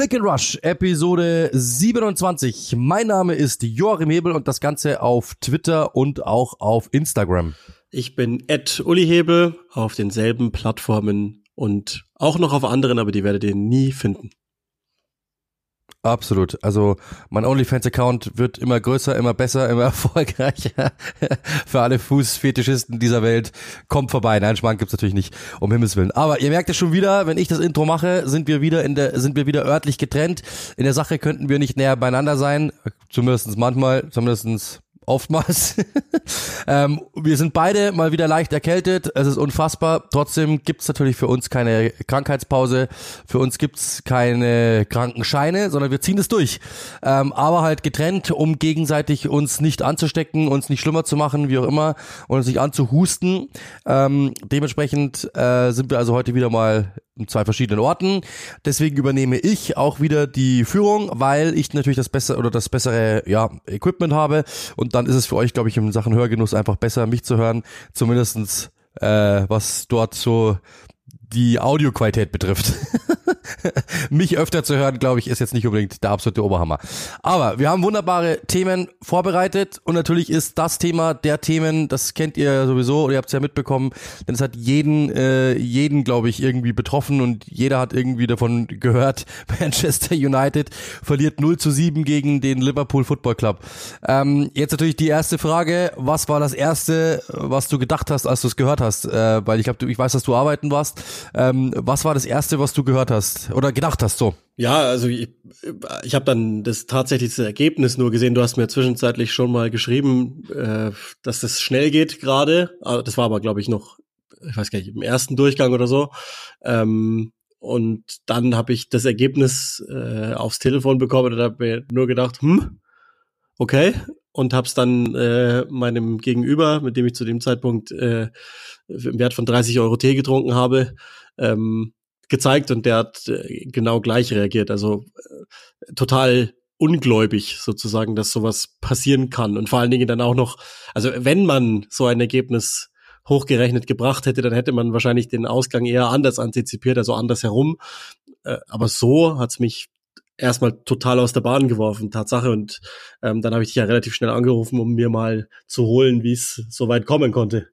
Click and Rush, Episode 27. Mein Name ist Joachim Hebel und das Ganze auf Twitter und auch auf Instagram. Ich bin Ed Uli Hebel auf denselben Plattformen und auch noch auf anderen, aber die werdet ihr nie finden. Absolut. Also mein OnlyFans-Account wird immer größer, immer besser, immer erfolgreicher. Für alle Fußfetischisten dieser Welt. Kommt vorbei. Nein, Schmarrn gibt's natürlich nicht, um Himmels Willen. Aber ihr merkt es schon wieder, wenn ich das Intro mache, sind wir wieder in der, sind wir wieder örtlich getrennt. In der Sache könnten wir nicht näher beieinander sein. Zumindest manchmal, zumindestens oftmals. ähm, wir sind beide mal wieder leicht erkältet. Es ist unfassbar. Trotzdem gibt's natürlich für uns keine Krankheitspause. Für uns gibt's keine Krankenscheine, sondern wir ziehen es durch. Ähm, aber halt getrennt, um gegenseitig uns nicht anzustecken, uns nicht schlimmer zu machen, wie auch immer, und uns nicht anzuhusten. Ähm, dementsprechend äh, sind wir also heute wieder mal zwei verschiedenen Orten. Deswegen übernehme ich auch wieder die Führung, weil ich natürlich das bessere oder das bessere ja, Equipment habe. Und dann ist es für euch, glaube ich, in Sachen Hörgenuss einfach besser, mich zu hören. Zumindestens äh, was dort so die Audioqualität betrifft. Mich öfter zu hören, glaube ich, ist jetzt nicht unbedingt der absolute Oberhammer. Aber wir haben wunderbare Themen vorbereitet und natürlich ist das Thema der Themen, das kennt ihr sowieso, oder ihr habt es ja mitbekommen, denn es hat jeden, äh, jeden, glaube ich, irgendwie betroffen und jeder hat irgendwie davon gehört, Manchester United verliert 0 zu 7 gegen den Liverpool Football Club. Ähm, jetzt natürlich die erste Frage, was war das erste, was du gedacht hast, als du es gehört hast? Äh, weil ich glaube, ich weiß, dass du arbeiten warst. Ähm, was war das erste, was du gehört hast oder gedacht hast so? Ja, also ich, ich habe dann das tatsächliche Ergebnis nur gesehen. Du hast mir zwischenzeitlich schon mal geschrieben, äh, dass das schnell geht gerade. Ah, das war aber, glaube ich, noch, ich weiß gar nicht, im ersten Durchgang oder so. Ähm, und dann habe ich das Ergebnis äh, aufs Telefon bekommen und habe mir nur gedacht, hm, okay. Und habe es dann äh, meinem Gegenüber, mit dem ich zu dem Zeitpunkt äh, im Wert von 30 Euro Tee getrunken habe, ähm, gezeigt und der hat äh, genau gleich reagiert. Also äh, total ungläubig sozusagen, dass sowas passieren kann. Und vor allen Dingen dann auch noch, also wenn man so ein Ergebnis hochgerechnet gebracht hätte, dann hätte man wahrscheinlich den Ausgang eher anders antizipiert, also anders herum. Äh, aber so hat's mich erstmal total aus der Bahn geworfen, Tatsache. Und ähm, dann habe ich dich ja relativ schnell angerufen, um mir mal zu holen, wie es so weit kommen konnte.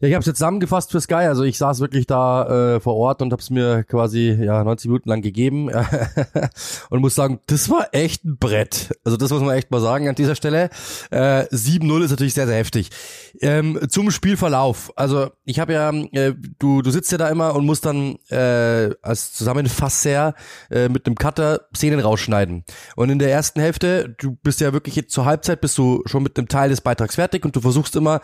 Ja, ich habe es jetzt zusammengefasst für Sky. Also ich saß wirklich da äh, vor Ort und habe es mir quasi ja 90 Minuten lang gegeben und muss sagen, das war echt ein Brett. Also das muss man echt mal sagen an dieser Stelle. Äh, 7-0 ist natürlich sehr sehr heftig. Ähm, zum Spielverlauf. Also ich habe ja, äh, du du sitzt ja da immer und musst dann äh, als Zusammenfasser äh, mit einem Cutter Szenen rausschneiden. Und in der ersten Hälfte, du bist ja wirklich jetzt zur Halbzeit bist du schon mit einem Teil des Beitrags fertig und du versuchst immer,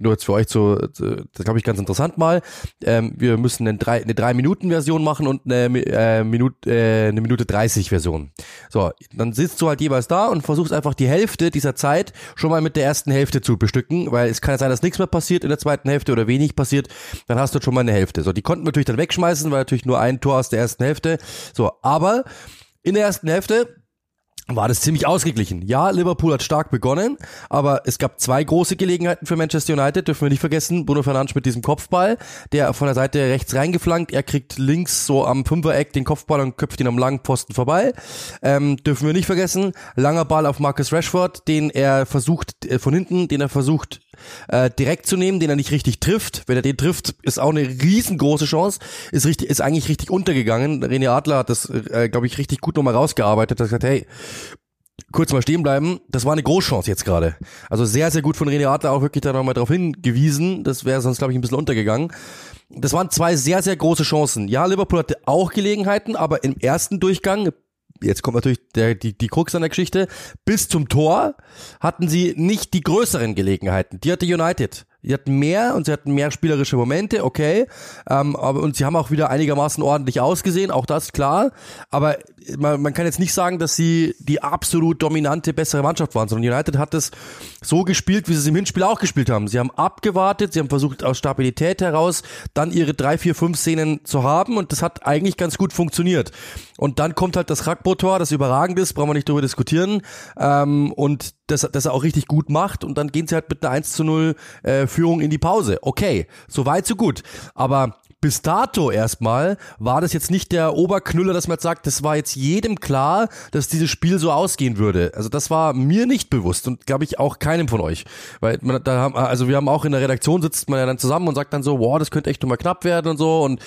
nur jetzt für euch zu, zu das glaube ich ganz interessant mal. Ähm, wir müssen eine drei, eine drei Minuten Version machen und eine äh, Minute äh, eine Minute 30 Version. So, dann sitzt du halt jeweils da und versuchst einfach die Hälfte dieser Zeit schon mal mit der ersten Hälfte zu bestücken, weil es kann ja sein, dass nichts mehr passiert in der zweiten Hälfte oder wenig passiert, dann hast du schon mal eine Hälfte. So, die konnten wir natürlich dann wegschmeißen, weil natürlich nur ein Tor aus der ersten Hälfte. So, aber in der ersten Hälfte war das ziemlich ausgeglichen. Ja, Liverpool hat stark begonnen, aber es gab zwei große Gelegenheiten für Manchester United, dürfen wir nicht vergessen. Bruno Fernandes mit diesem Kopfball, der von der Seite rechts reingeflankt, er kriegt links so am Fünfereck den Kopfball und köpft ihn am langen Pfosten vorbei. Ähm, dürfen wir nicht vergessen, langer Ball auf Marcus Rashford, den er versucht, äh, von hinten, den er versucht äh, direkt zu nehmen, den er nicht richtig trifft. Wenn er den trifft, ist auch eine riesengroße Chance. Ist richtig, ist eigentlich richtig untergegangen. René Adler hat das, äh, glaube ich, richtig gut nochmal rausgearbeitet. Hat gesagt, hey, kurz mal stehen bleiben. Das war eine Großchance jetzt gerade. Also sehr, sehr gut von René Adler auch wirklich da nochmal drauf hingewiesen. Das wäre sonst, glaube ich, ein bisschen untergegangen. Das waren zwei sehr, sehr große Chancen. Ja, Liverpool hatte auch Gelegenheiten, aber im ersten Durchgang jetzt kommt natürlich der, die, die Krux an der Geschichte, bis zum Tor hatten sie nicht die größeren Gelegenheiten. Die hatte United. Die hatten mehr und sie hatten mehr spielerische Momente, okay. Ähm, aber, und sie haben auch wieder einigermaßen ordentlich ausgesehen, auch das klar. Aber man, man kann jetzt nicht sagen, dass sie die absolut dominante, bessere Mannschaft waren, sondern United hat es so gespielt, wie sie es im Hinspiel auch gespielt haben. Sie haben abgewartet, sie haben versucht aus Stabilität heraus dann ihre drei, vier, fünf Szenen zu haben und das hat eigentlich ganz gut funktioniert. Und dann kommt halt das Rakbo-Tor, das überragend ist, brauchen wir nicht darüber diskutieren. Ähm, und das, das er auch richtig gut macht und dann gehen sie halt mit einer 1 zu 0 äh, Führung in die Pause. Okay, so weit, so gut. Aber bis dato erstmal war das jetzt nicht der Oberknüller, dass man jetzt sagt, das war jetzt jedem klar, dass dieses Spiel so ausgehen würde. Also das war mir nicht bewusst und glaube ich auch keinem von euch. Weil man, da haben, also wir haben auch in der Redaktion sitzt man ja dann zusammen und sagt dann so, wow, das könnte echt nochmal knapp werden und so. Und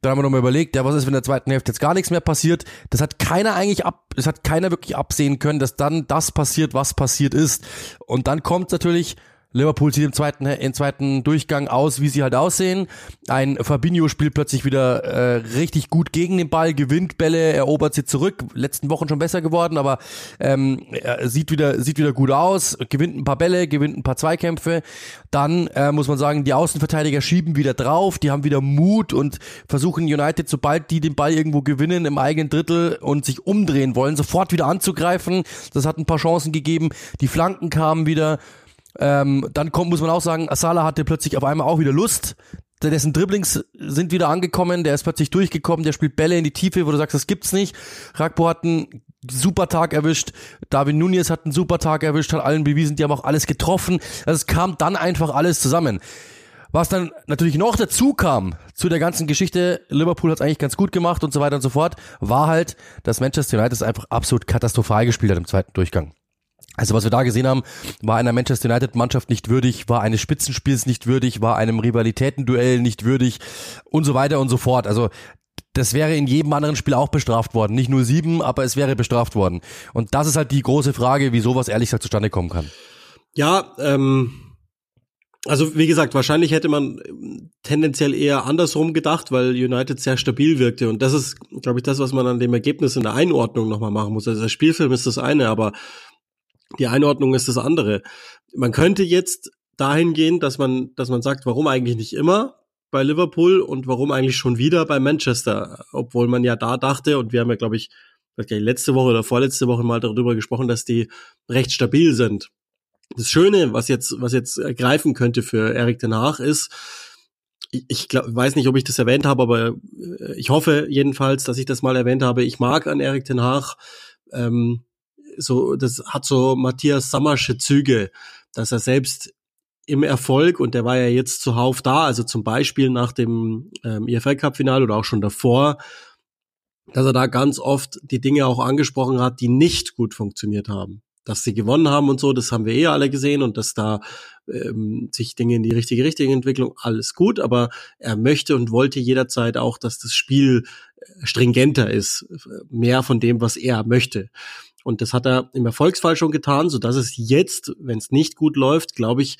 dann haben wir nochmal überlegt, ja, was ist, wenn in der zweiten Hälfte jetzt gar nichts mehr passiert? Das hat keiner eigentlich ab, das hat keiner wirklich absehen können, dass dann das passiert, was passiert ist. Und dann kommt natürlich Liverpool sieht im zweiten, im zweiten Durchgang aus, wie sie halt aussehen. Ein Fabinho spielt plötzlich wieder äh, richtig gut gegen den Ball, gewinnt Bälle, erobert sie zurück. Letzten Wochen schon besser geworden, aber ähm, sieht wieder sieht wieder gut aus, gewinnt ein paar Bälle, gewinnt ein paar Zweikämpfe. Dann äh, muss man sagen, die Außenverteidiger schieben wieder drauf, die haben wieder Mut und versuchen United, sobald die den Ball irgendwo gewinnen im eigenen Drittel und sich umdrehen wollen, sofort wieder anzugreifen. Das hat ein paar Chancen gegeben. Die Flanken kamen wieder. Ähm, dann kommt, muss man auch sagen, Asala hatte plötzlich auf einmal auch wieder Lust. Dessen Dribblings sind wieder angekommen, der ist plötzlich durchgekommen, der spielt Bälle in die Tiefe, wo du sagst, das gibt's nicht. Ragbo hat einen super Tag erwischt, David Nunez hat einen super Tag erwischt, hat allen bewiesen, die haben auch alles getroffen. Also es kam dann einfach alles zusammen. Was dann natürlich noch dazu kam zu der ganzen Geschichte, Liverpool hat es eigentlich ganz gut gemacht und so weiter und so fort, war halt, dass Manchester United einfach absolut katastrophal gespielt hat im zweiten Durchgang. Also was wir da gesehen haben, war einer Manchester United Mannschaft nicht würdig, war eines Spitzenspiels nicht würdig, war einem Rivalitätenduell nicht würdig und so weiter und so fort. Also das wäre in jedem anderen Spiel auch bestraft worden. Nicht nur sieben, aber es wäre bestraft worden. Und das ist halt die große Frage, wie sowas ehrlich gesagt zustande kommen kann. Ja, ähm, also wie gesagt, wahrscheinlich hätte man tendenziell eher andersrum gedacht, weil United sehr stabil wirkte. Und das ist, glaube ich, das, was man an dem Ergebnis in der Einordnung nochmal machen muss. Also der Spielfilm ist das eine, aber die Einordnung ist das andere. Man könnte jetzt dahin gehen, dass man, dass man sagt, warum eigentlich nicht immer bei Liverpool und warum eigentlich schon wieder bei Manchester, obwohl man ja da dachte und wir haben ja, glaube ich, letzte Woche oder vorletzte Woche mal darüber gesprochen, dass die recht stabil sind. Das Schöne, was jetzt, was jetzt greifen könnte für Erik Haag ist, ich, ich glaub, weiß nicht, ob ich das erwähnt habe, aber äh, ich hoffe jedenfalls, dass ich das mal erwähnt habe. Ich mag an Erik Den Haag ähm, so, das hat so Matthias Sammersche Züge, dass er selbst im Erfolg, und der war ja jetzt zuhauf da, also zum Beispiel nach dem ähm, EFL Cup Finale oder auch schon davor, dass er da ganz oft die Dinge auch angesprochen hat, die nicht gut funktioniert haben. Dass sie gewonnen haben und so, das haben wir eh alle gesehen und dass da ähm, sich Dinge in die richtige Richtung entwickeln, alles gut, aber er möchte und wollte jederzeit auch, dass das Spiel äh, stringenter ist, mehr von dem, was er möchte. Und das hat er im Erfolgsfall schon getan, so dass es jetzt, wenn es nicht gut läuft, glaube ich,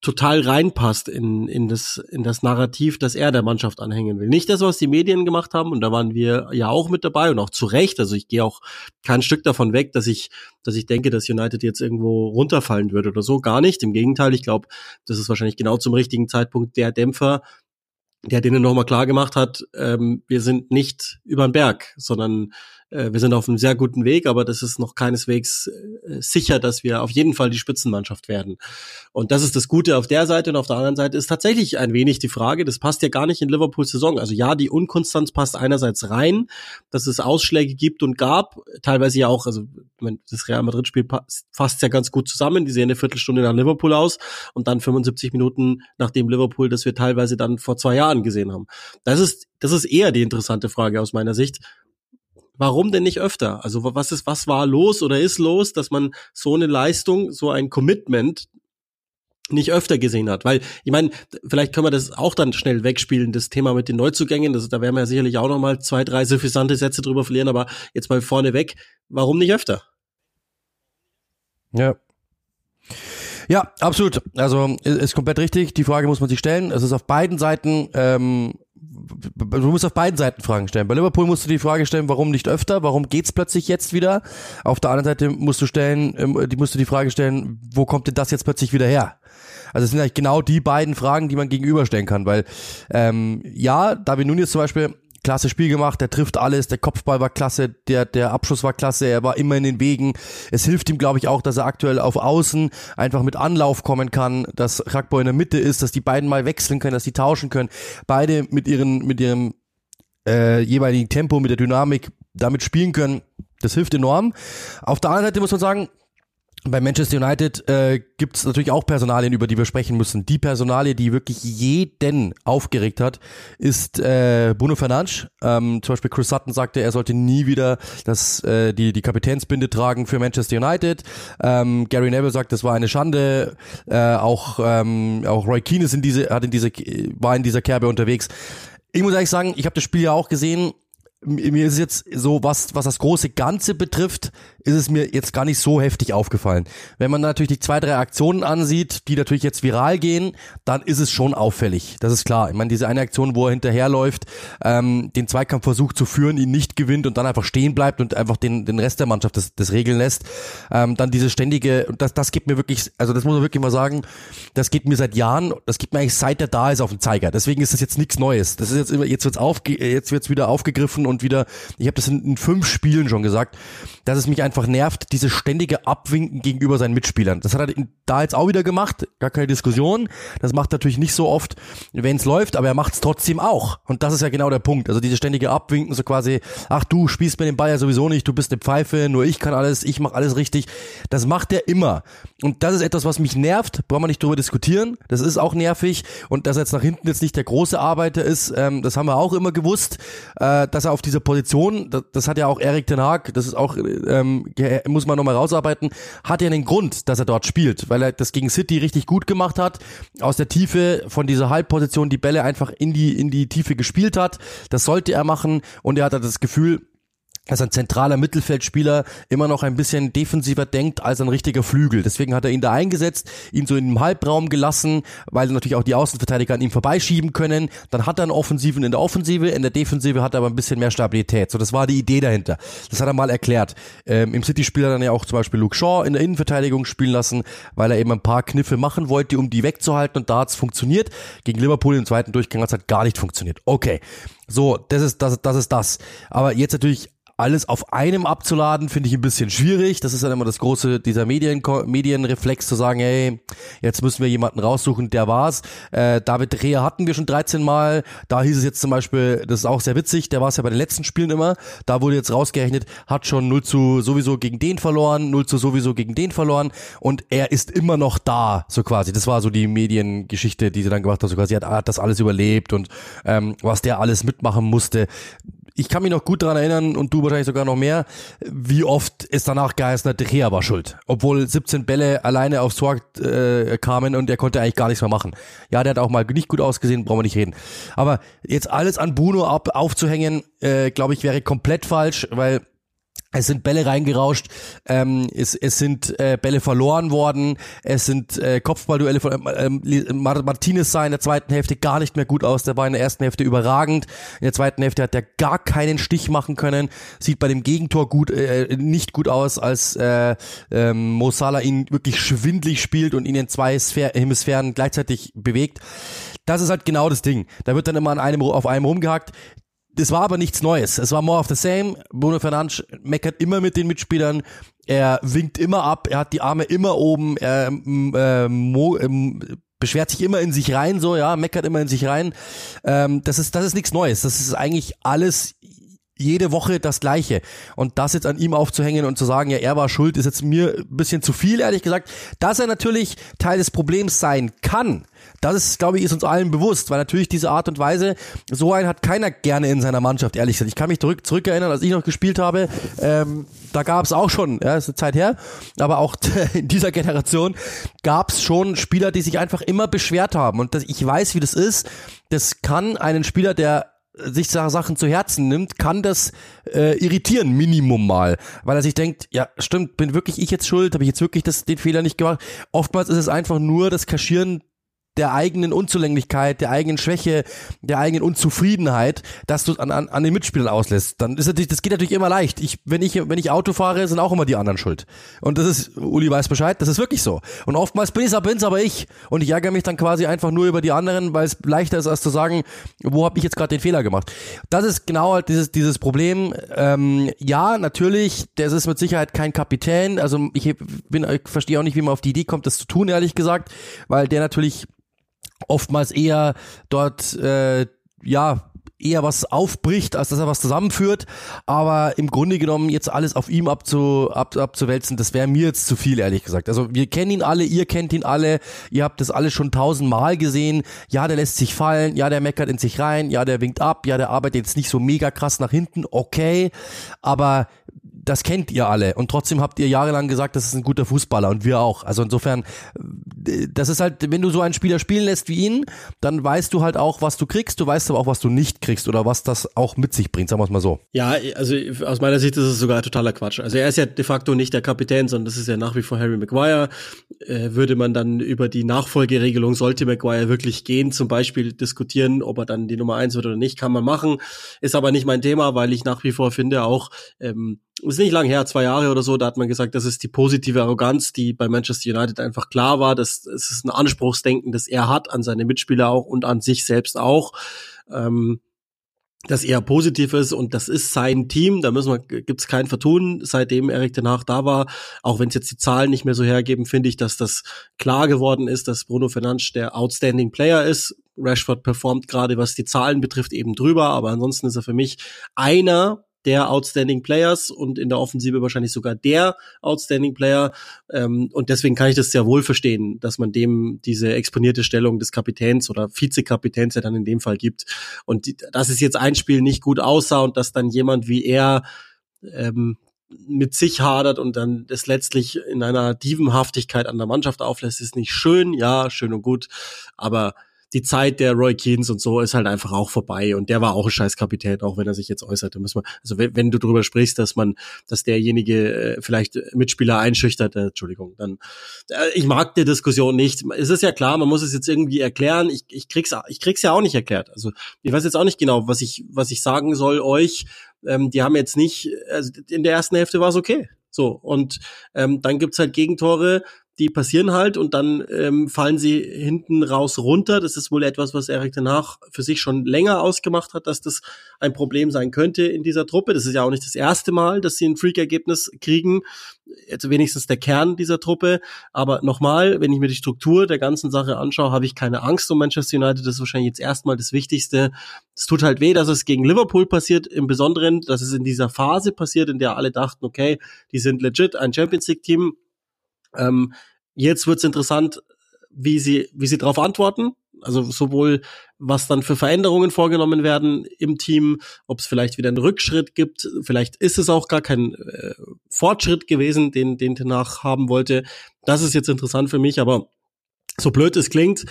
total reinpasst in, in, das, in das Narrativ, das er der Mannschaft anhängen will. Nicht das, was die Medien gemacht haben, und da waren wir ja auch mit dabei und auch zu Recht. Also ich gehe auch kein Stück davon weg, dass ich, dass ich denke, dass United jetzt irgendwo runterfallen würde oder so. Gar nicht. Im Gegenteil, ich glaube, das ist wahrscheinlich genau zum richtigen Zeitpunkt der Dämpfer, der denen nochmal klar gemacht hat, ähm, wir sind nicht über den Berg, sondern wir sind auf einem sehr guten Weg, aber das ist noch keineswegs äh, sicher, dass wir auf jeden Fall die Spitzenmannschaft werden. Und das ist das Gute auf der Seite und auf der anderen Seite ist tatsächlich ein wenig die Frage, das passt ja gar nicht in Liverpools Saison. Also ja, die Unkonstanz passt einerseits rein, dass es Ausschläge gibt und gab, teilweise ja auch, also das Real Madrid-Spiel fasst ja ganz gut zusammen, die sehen eine Viertelstunde nach Liverpool aus und dann 75 Minuten nachdem Liverpool, das wir teilweise dann vor zwei Jahren gesehen haben. Das ist, das ist eher die interessante Frage aus meiner Sicht warum denn nicht öfter? Also was ist, was war los oder ist los, dass man so eine Leistung, so ein Commitment nicht öfter gesehen hat. Weil, ich meine, vielleicht können wir das auch dann schnell wegspielen, das Thema mit den Neuzugängen. Das, da werden wir ja sicherlich auch noch mal zwei, drei suffisante Sätze drüber verlieren, aber jetzt mal vorne weg, warum nicht öfter? Ja. Ja, absolut. Also ist komplett richtig. Die Frage muss man sich stellen. Es ist auf beiden Seiten ähm, du musst auf beiden Seiten Fragen stellen. Bei Liverpool musst du die Frage stellen, warum nicht öfter? Warum geht's plötzlich jetzt wieder? Auf der anderen Seite musst du stellen, ähm, die musst du die Frage stellen, wo kommt denn das jetzt plötzlich wieder her? Also es sind eigentlich genau die beiden Fragen, die man gegenüberstellen kann, weil ähm, ja, David Nunes zum Beispiel klasse Spiel gemacht, der trifft alles, der Kopfball war klasse, der, der Abschluss war klasse, er war immer in den Wegen. Es hilft ihm, glaube ich, auch, dass er aktuell auf Außen einfach mit Anlauf kommen kann, dass Rakbo in der Mitte ist, dass die beiden mal wechseln können, dass die tauschen können. Beide mit ihren, mit ihrem äh, jeweiligen Tempo, mit der Dynamik damit spielen können. Das hilft enorm. Auf der anderen Seite muss man sagen, bei Manchester United äh, gibt es natürlich auch Personalien, über die wir sprechen müssen. Die Personalie, die wirklich jeden aufgeregt hat, ist äh, Bruno Fernandes. Ähm, zum Beispiel Chris Sutton sagte, er sollte nie wieder das, äh, die, die Kapitänsbinde tragen für Manchester United. Ähm, Gary Neville sagt, das war eine Schande. Äh, auch, ähm, auch Roy Keane ist in diese, hat in diese, war in dieser Kerbe unterwegs. Ich muss ehrlich sagen, ich habe das Spiel ja auch gesehen mir ist jetzt so, was, was das große Ganze betrifft, ist es mir jetzt gar nicht so heftig aufgefallen. Wenn man natürlich die zwei, drei Aktionen ansieht, die natürlich jetzt viral gehen, dann ist es schon auffällig. Das ist klar. Ich meine, diese eine Aktion, wo er hinterherläuft, ähm, den Zweikampf versucht zu führen, ihn nicht gewinnt und dann einfach stehen bleibt und einfach den, den Rest der Mannschaft das, das regeln lässt. Ähm, dann diese ständige, das, das gibt mir wirklich, also das muss man wirklich mal sagen, das geht mir seit Jahren, das gibt mir eigentlich seit er da ist auf den Zeiger. Deswegen ist das jetzt nichts Neues. Das ist jetzt immer, jetzt wird's aufge, jetzt wird's wieder aufgegriffen und wieder, ich habe das in, in fünf Spielen schon gesagt, dass es mich einfach nervt, diese ständige Abwinken gegenüber seinen Mitspielern. Das hat er da jetzt auch wieder gemacht, gar keine Diskussion. Das macht natürlich nicht so oft, wenn es läuft, aber er macht es trotzdem auch. Und das ist ja genau der Punkt. Also diese ständige Abwinken, so quasi, ach du spielst mir den Ball ja sowieso nicht, du bist eine Pfeife, nur ich kann alles, ich mache alles richtig. Das macht er immer. Und das ist etwas, was mich nervt, brauchen wir nicht drüber diskutieren. Das ist auch nervig. Und dass er jetzt nach hinten jetzt nicht der große Arbeiter ist, ähm, das haben wir auch immer gewusst, äh, dass er auf dieser Position, das, das hat ja auch Erik Ten Haag, das ist auch ähm, muss man nochmal rausarbeiten, hat ja einen Grund, dass er dort spielt, weil er das gegen City richtig gut gemacht hat, aus der Tiefe von dieser Halbposition die Bälle einfach in die, in die Tiefe gespielt hat. Das sollte er machen und er hat das Gefühl, dass ein zentraler Mittelfeldspieler immer noch ein bisschen defensiver denkt als ein richtiger Flügel. Deswegen hat er ihn da eingesetzt, ihn so in den Halbraum gelassen, weil natürlich auch die Außenverteidiger an ihm vorbeischieben können. Dann hat er einen Offensiven in der Offensive, in der Defensive hat er aber ein bisschen mehr Stabilität. So, das war die Idee dahinter. Das hat er mal erklärt. Ähm, Im City-Spiel dann ja auch zum Beispiel Luke Shaw in der Innenverteidigung spielen lassen, weil er eben ein paar Kniffe machen wollte, um die wegzuhalten und da hat's funktioniert. Gegen Liverpool im zweiten Durchgang hat's halt gar nicht funktioniert. Okay. So, das ist das, das ist das. Aber jetzt natürlich alles auf einem abzuladen, finde ich ein bisschen schwierig. Das ist dann immer das große, dieser Medien, Medienreflex zu sagen, hey, jetzt müssen wir jemanden raussuchen, der war's. Äh, David Rea hatten wir schon 13 Mal. Da hieß es jetzt zum Beispiel, das ist auch sehr witzig, der war es ja bei den letzten Spielen immer. Da wurde jetzt rausgerechnet, hat schon 0 zu sowieso gegen den verloren, 0 zu sowieso gegen den verloren und er ist immer noch da, so quasi. Das war so die Mediengeschichte, die sie dann gemacht hat, so quasi, er hat das alles überlebt und ähm, was der alles mitmachen musste ich kann mich noch gut daran erinnern und du wahrscheinlich sogar noch mehr, wie oft es danach geheißen hat, De Gea war schuld. Obwohl 17 Bälle alleine aufs Tor äh, kamen und er konnte eigentlich gar nichts mehr machen. Ja, der hat auch mal nicht gut ausgesehen, brauchen wir nicht reden. Aber jetzt alles an Bruno ab, aufzuhängen, äh, glaube ich, wäre komplett falsch, weil es sind Bälle reingerauscht, ähm, es, es sind äh, Bälle verloren worden, es sind äh, Kopfballduelle von ähm, ähm Martinez sah in der zweiten Hälfte gar nicht mehr gut aus, der war in der ersten Hälfte überragend, in der zweiten Hälfte hat er gar keinen Stich machen können, sieht bei dem Gegentor gut äh, nicht gut aus, als äh, ähm, Mo Salah ihn wirklich schwindlig spielt und ihn in zwei Sphär Hemisphären gleichzeitig bewegt. Das ist halt genau das Ding. Da wird dann immer an einem auf einem rumgehackt das war aber nichts Neues. Es war more of the same. Bruno Fernandes meckert immer mit den Mitspielern. Er winkt immer ab. Er hat die Arme immer oben. Er äh, mo, äh, beschwert sich immer in sich rein, so ja, meckert immer in sich rein. Ähm, das ist das ist nichts Neues. Das ist eigentlich alles jede Woche das Gleiche. Und das jetzt an ihm aufzuhängen und zu sagen, ja, er war schuld, ist jetzt mir ein bisschen zu viel, ehrlich gesagt. Dass er natürlich Teil des Problems sein kann, das ist, glaube ich, ist uns allen bewusst, weil natürlich diese Art und Weise, so einen hat keiner gerne in seiner Mannschaft, ehrlich gesagt. Ich kann mich zurück, zurückerinnern, als ich noch gespielt habe, ähm, da gab es auch schon, ja, ist eine Zeit her, aber auch in dieser Generation gab es schon Spieler, die sich einfach immer beschwert haben. Und das, ich weiß, wie das ist. Das kann einen Spieler, der sich Sachen zu Herzen nimmt, kann das äh, irritieren, Minimum mal. Weil er sich denkt, ja, stimmt, bin wirklich ich jetzt schuld, habe ich jetzt wirklich das, den Fehler nicht gemacht. Oftmals ist es einfach nur das Kaschieren der eigenen Unzulänglichkeit, der eigenen Schwäche, der eigenen Unzufriedenheit, dass du an, an, an den Mitspielern auslässt. Dann ist natürlich, das geht natürlich immer leicht. Ich, wenn ich, wenn ich Auto fahre, sind auch immer die anderen schuld. Und das ist, Uli weiß Bescheid, das ist wirklich so. Und oftmals bin ich bin's aber ich. Und ich ärgere mich dann quasi einfach nur über die anderen, weil es leichter ist, als zu sagen, wo habe ich jetzt gerade den Fehler gemacht. Das ist genau halt dieses, dieses Problem. Ähm, ja, natürlich, das ist mit Sicherheit kein Kapitän. Also ich bin, ich verstehe auch nicht, wie man auf die Idee kommt, das zu tun, ehrlich gesagt, weil der natürlich oftmals eher dort äh, ja eher was aufbricht, als dass er was zusammenführt. Aber im Grunde genommen jetzt alles auf ihm abzu, ab, abzuwälzen, das wäre mir jetzt zu viel, ehrlich gesagt. Also wir kennen ihn alle, ihr kennt ihn alle, ihr habt das alles schon tausendmal gesehen. Ja, der lässt sich fallen, ja, der meckert in sich rein, ja, der winkt ab, ja, der arbeitet jetzt nicht so mega krass nach hinten, okay. Aber das kennt ihr alle und trotzdem habt ihr jahrelang gesagt, das ist ein guter Fußballer und wir auch. Also insofern, das ist halt, wenn du so einen Spieler spielen lässt wie ihn, dann weißt du halt auch, was du kriegst, du weißt aber auch, was du nicht kriegst oder was das auch mit sich bringt, sagen wir es mal so. Ja, also aus meiner Sicht ist es sogar totaler Quatsch. Also er ist ja de facto nicht der Kapitän, sondern das ist ja nach wie vor Harry Maguire. Äh, würde man dann über die Nachfolgeregelung, sollte Maguire wirklich gehen, zum Beispiel diskutieren, ob er dann die Nummer eins wird oder nicht, kann man machen. Ist aber nicht mein Thema, weil ich nach wie vor finde auch, ähm, ist nicht lang her, zwei Jahre oder so, da hat man gesagt, das ist die positive Arroganz, die bei Manchester United einfach klar war. Das, das ist ein Anspruchsdenken, das er hat an seine Mitspieler auch und an sich selbst auch. Ähm, das eher positiv ist und das ist sein Team, da müssen wir, gibt's kein Vertun, seitdem Erik Hag da war, auch wenn es jetzt die Zahlen nicht mehr so hergeben, finde ich, dass das klar geworden ist, dass Bruno Fernandes der outstanding Player ist. Rashford performt gerade, was die Zahlen betrifft, eben drüber, aber ansonsten ist er für mich einer der Outstanding Players und in der Offensive wahrscheinlich sogar der Outstanding Player. Ähm, und deswegen kann ich das sehr wohl verstehen, dass man dem diese exponierte Stellung des Kapitäns oder Vizekapitäns ja dann in dem Fall gibt. Und die, dass es jetzt ein Spiel nicht gut aussah und dass dann jemand wie er ähm, mit sich hadert und dann das letztlich in einer Dievenhaftigkeit an der Mannschaft auflässt, ist nicht schön, ja, schön und gut, aber die Zeit der Roy Keens und so ist halt einfach auch vorbei und der war auch ein Scheißkapitän, auch wenn er sich jetzt äußerte. Muss man, also wenn, wenn du darüber sprichst, dass man, dass derjenige äh, vielleicht Mitspieler einschüchtert, äh, Entschuldigung, dann äh, ich mag die Diskussion nicht. Es ist ja klar, man muss es jetzt irgendwie erklären. Ich, ich krieg's, ich krieg's ja auch nicht erklärt. Also ich weiß jetzt auch nicht genau, was ich, was ich sagen soll euch. Ähm, die haben jetzt nicht, also in der ersten Hälfte war es okay. So, und ähm, dann gibt's halt Gegentore, die passieren halt und dann ähm, fallen sie hinten raus runter. Das ist wohl etwas, was Erik danach für sich schon länger ausgemacht hat, dass das ein Problem sein könnte in dieser Truppe. Das ist ja auch nicht das erste Mal, dass sie ein Freak-Ergebnis kriegen. Jetzt wenigstens der Kern dieser Truppe. Aber nochmal, wenn ich mir die Struktur der ganzen Sache anschaue, habe ich keine Angst um Manchester United. Das ist wahrscheinlich jetzt erstmal das Wichtigste. Es tut halt weh, dass es gegen Liverpool passiert, im Besonderen, dass es in dieser Phase passiert, in der alle dachten, okay, die sind legit ein Champions League-Team ähm, jetzt wird's interessant, wie sie, wie sie darauf antworten. Also sowohl, was dann für Veränderungen vorgenommen werden im Team, ob es vielleicht wieder einen Rückschritt gibt, vielleicht ist es auch gar kein äh, Fortschritt gewesen, den, den Tenach haben wollte. Das ist jetzt interessant für mich, aber so blöd es klingt,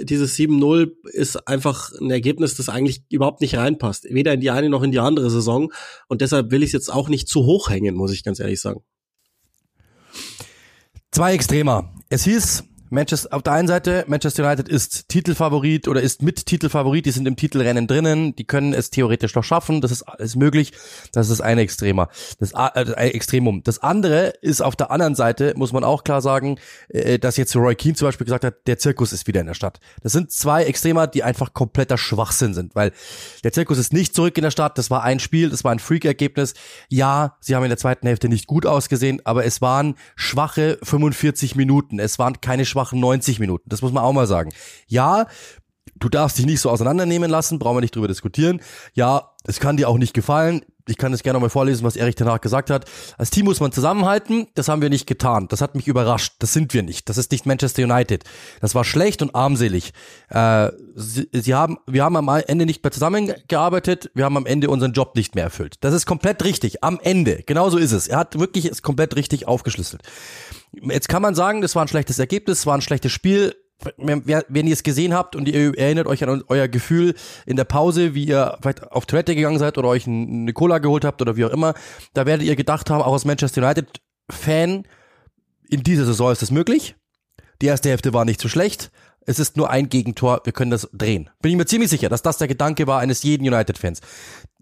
dieses 7-0 ist einfach ein Ergebnis, das eigentlich überhaupt nicht reinpasst. Weder in die eine noch in die andere Saison. Und deshalb will ich es jetzt auch nicht zu hoch hängen, muss ich ganz ehrlich sagen. Zwei Extremer. Es hieß, Manchester, auf der einen Seite, Manchester United ist Titelfavorit oder ist mit Titelfavorit, die sind im Titelrennen drinnen, die können es theoretisch noch schaffen, das ist alles möglich. Das ist ein Extremer, das äh, Extremum. Das andere ist auf der anderen Seite, muss man auch klar sagen, äh, dass jetzt Roy Keane zum Beispiel gesagt hat, der Zirkus ist wieder in der Stadt. Das sind zwei Extremer, die einfach kompletter Schwachsinn sind, weil der Zirkus ist nicht zurück in der Stadt, das war ein Spiel, das war ein Freak-Ergebnis. Ja, sie haben in der zweiten Hälfte nicht gut ausgesehen, aber es waren schwache 45 Minuten, es waren keine schwachen schwachen 90 Minuten. Das muss man auch mal sagen. Ja, du darfst dich nicht so auseinandernehmen lassen, brauchen wir nicht drüber diskutieren. Ja, es kann dir auch nicht gefallen. Ich kann es gerne mal vorlesen, was Erich danach gesagt hat. Als Team muss man zusammenhalten. Das haben wir nicht getan. Das hat mich überrascht. Das sind wir nicht. Das ist nicht Manchester United. Das war schlecht und armselig. Äh, sie, sie haben, wir haben am Ende nicht mehr zusammengearbeitet. Wir haben am Ende unseren Job nicht mehr erfüllt. Das ist komplett richtig. Am Ende. Genauso ist es. Er hat wirklich es komplett richtig aufgeschlüsselt. Jetzt kann man sagen, das war ein schlechtes Ergebnis, es war ein schlechtes Spiel. Wenn ihr es gesehen habt und ihr erinnert euch an euer Gefühl in der Pause, wie ihr vielleicht auf Toilette gegangen seid oder euch eine Cola geholt habt oder wie auch immer, da werdet ihr gedacht haben, auch als Manchester United Fan, in dieser Saison ist das möglich. Die erste Hälfte war nicht so schlecht. Es ist nur ein Gegentor, wir können das drehen. Bin ich mir ziemlich sicher, dass das der Gedanke war eines jeden United-Fans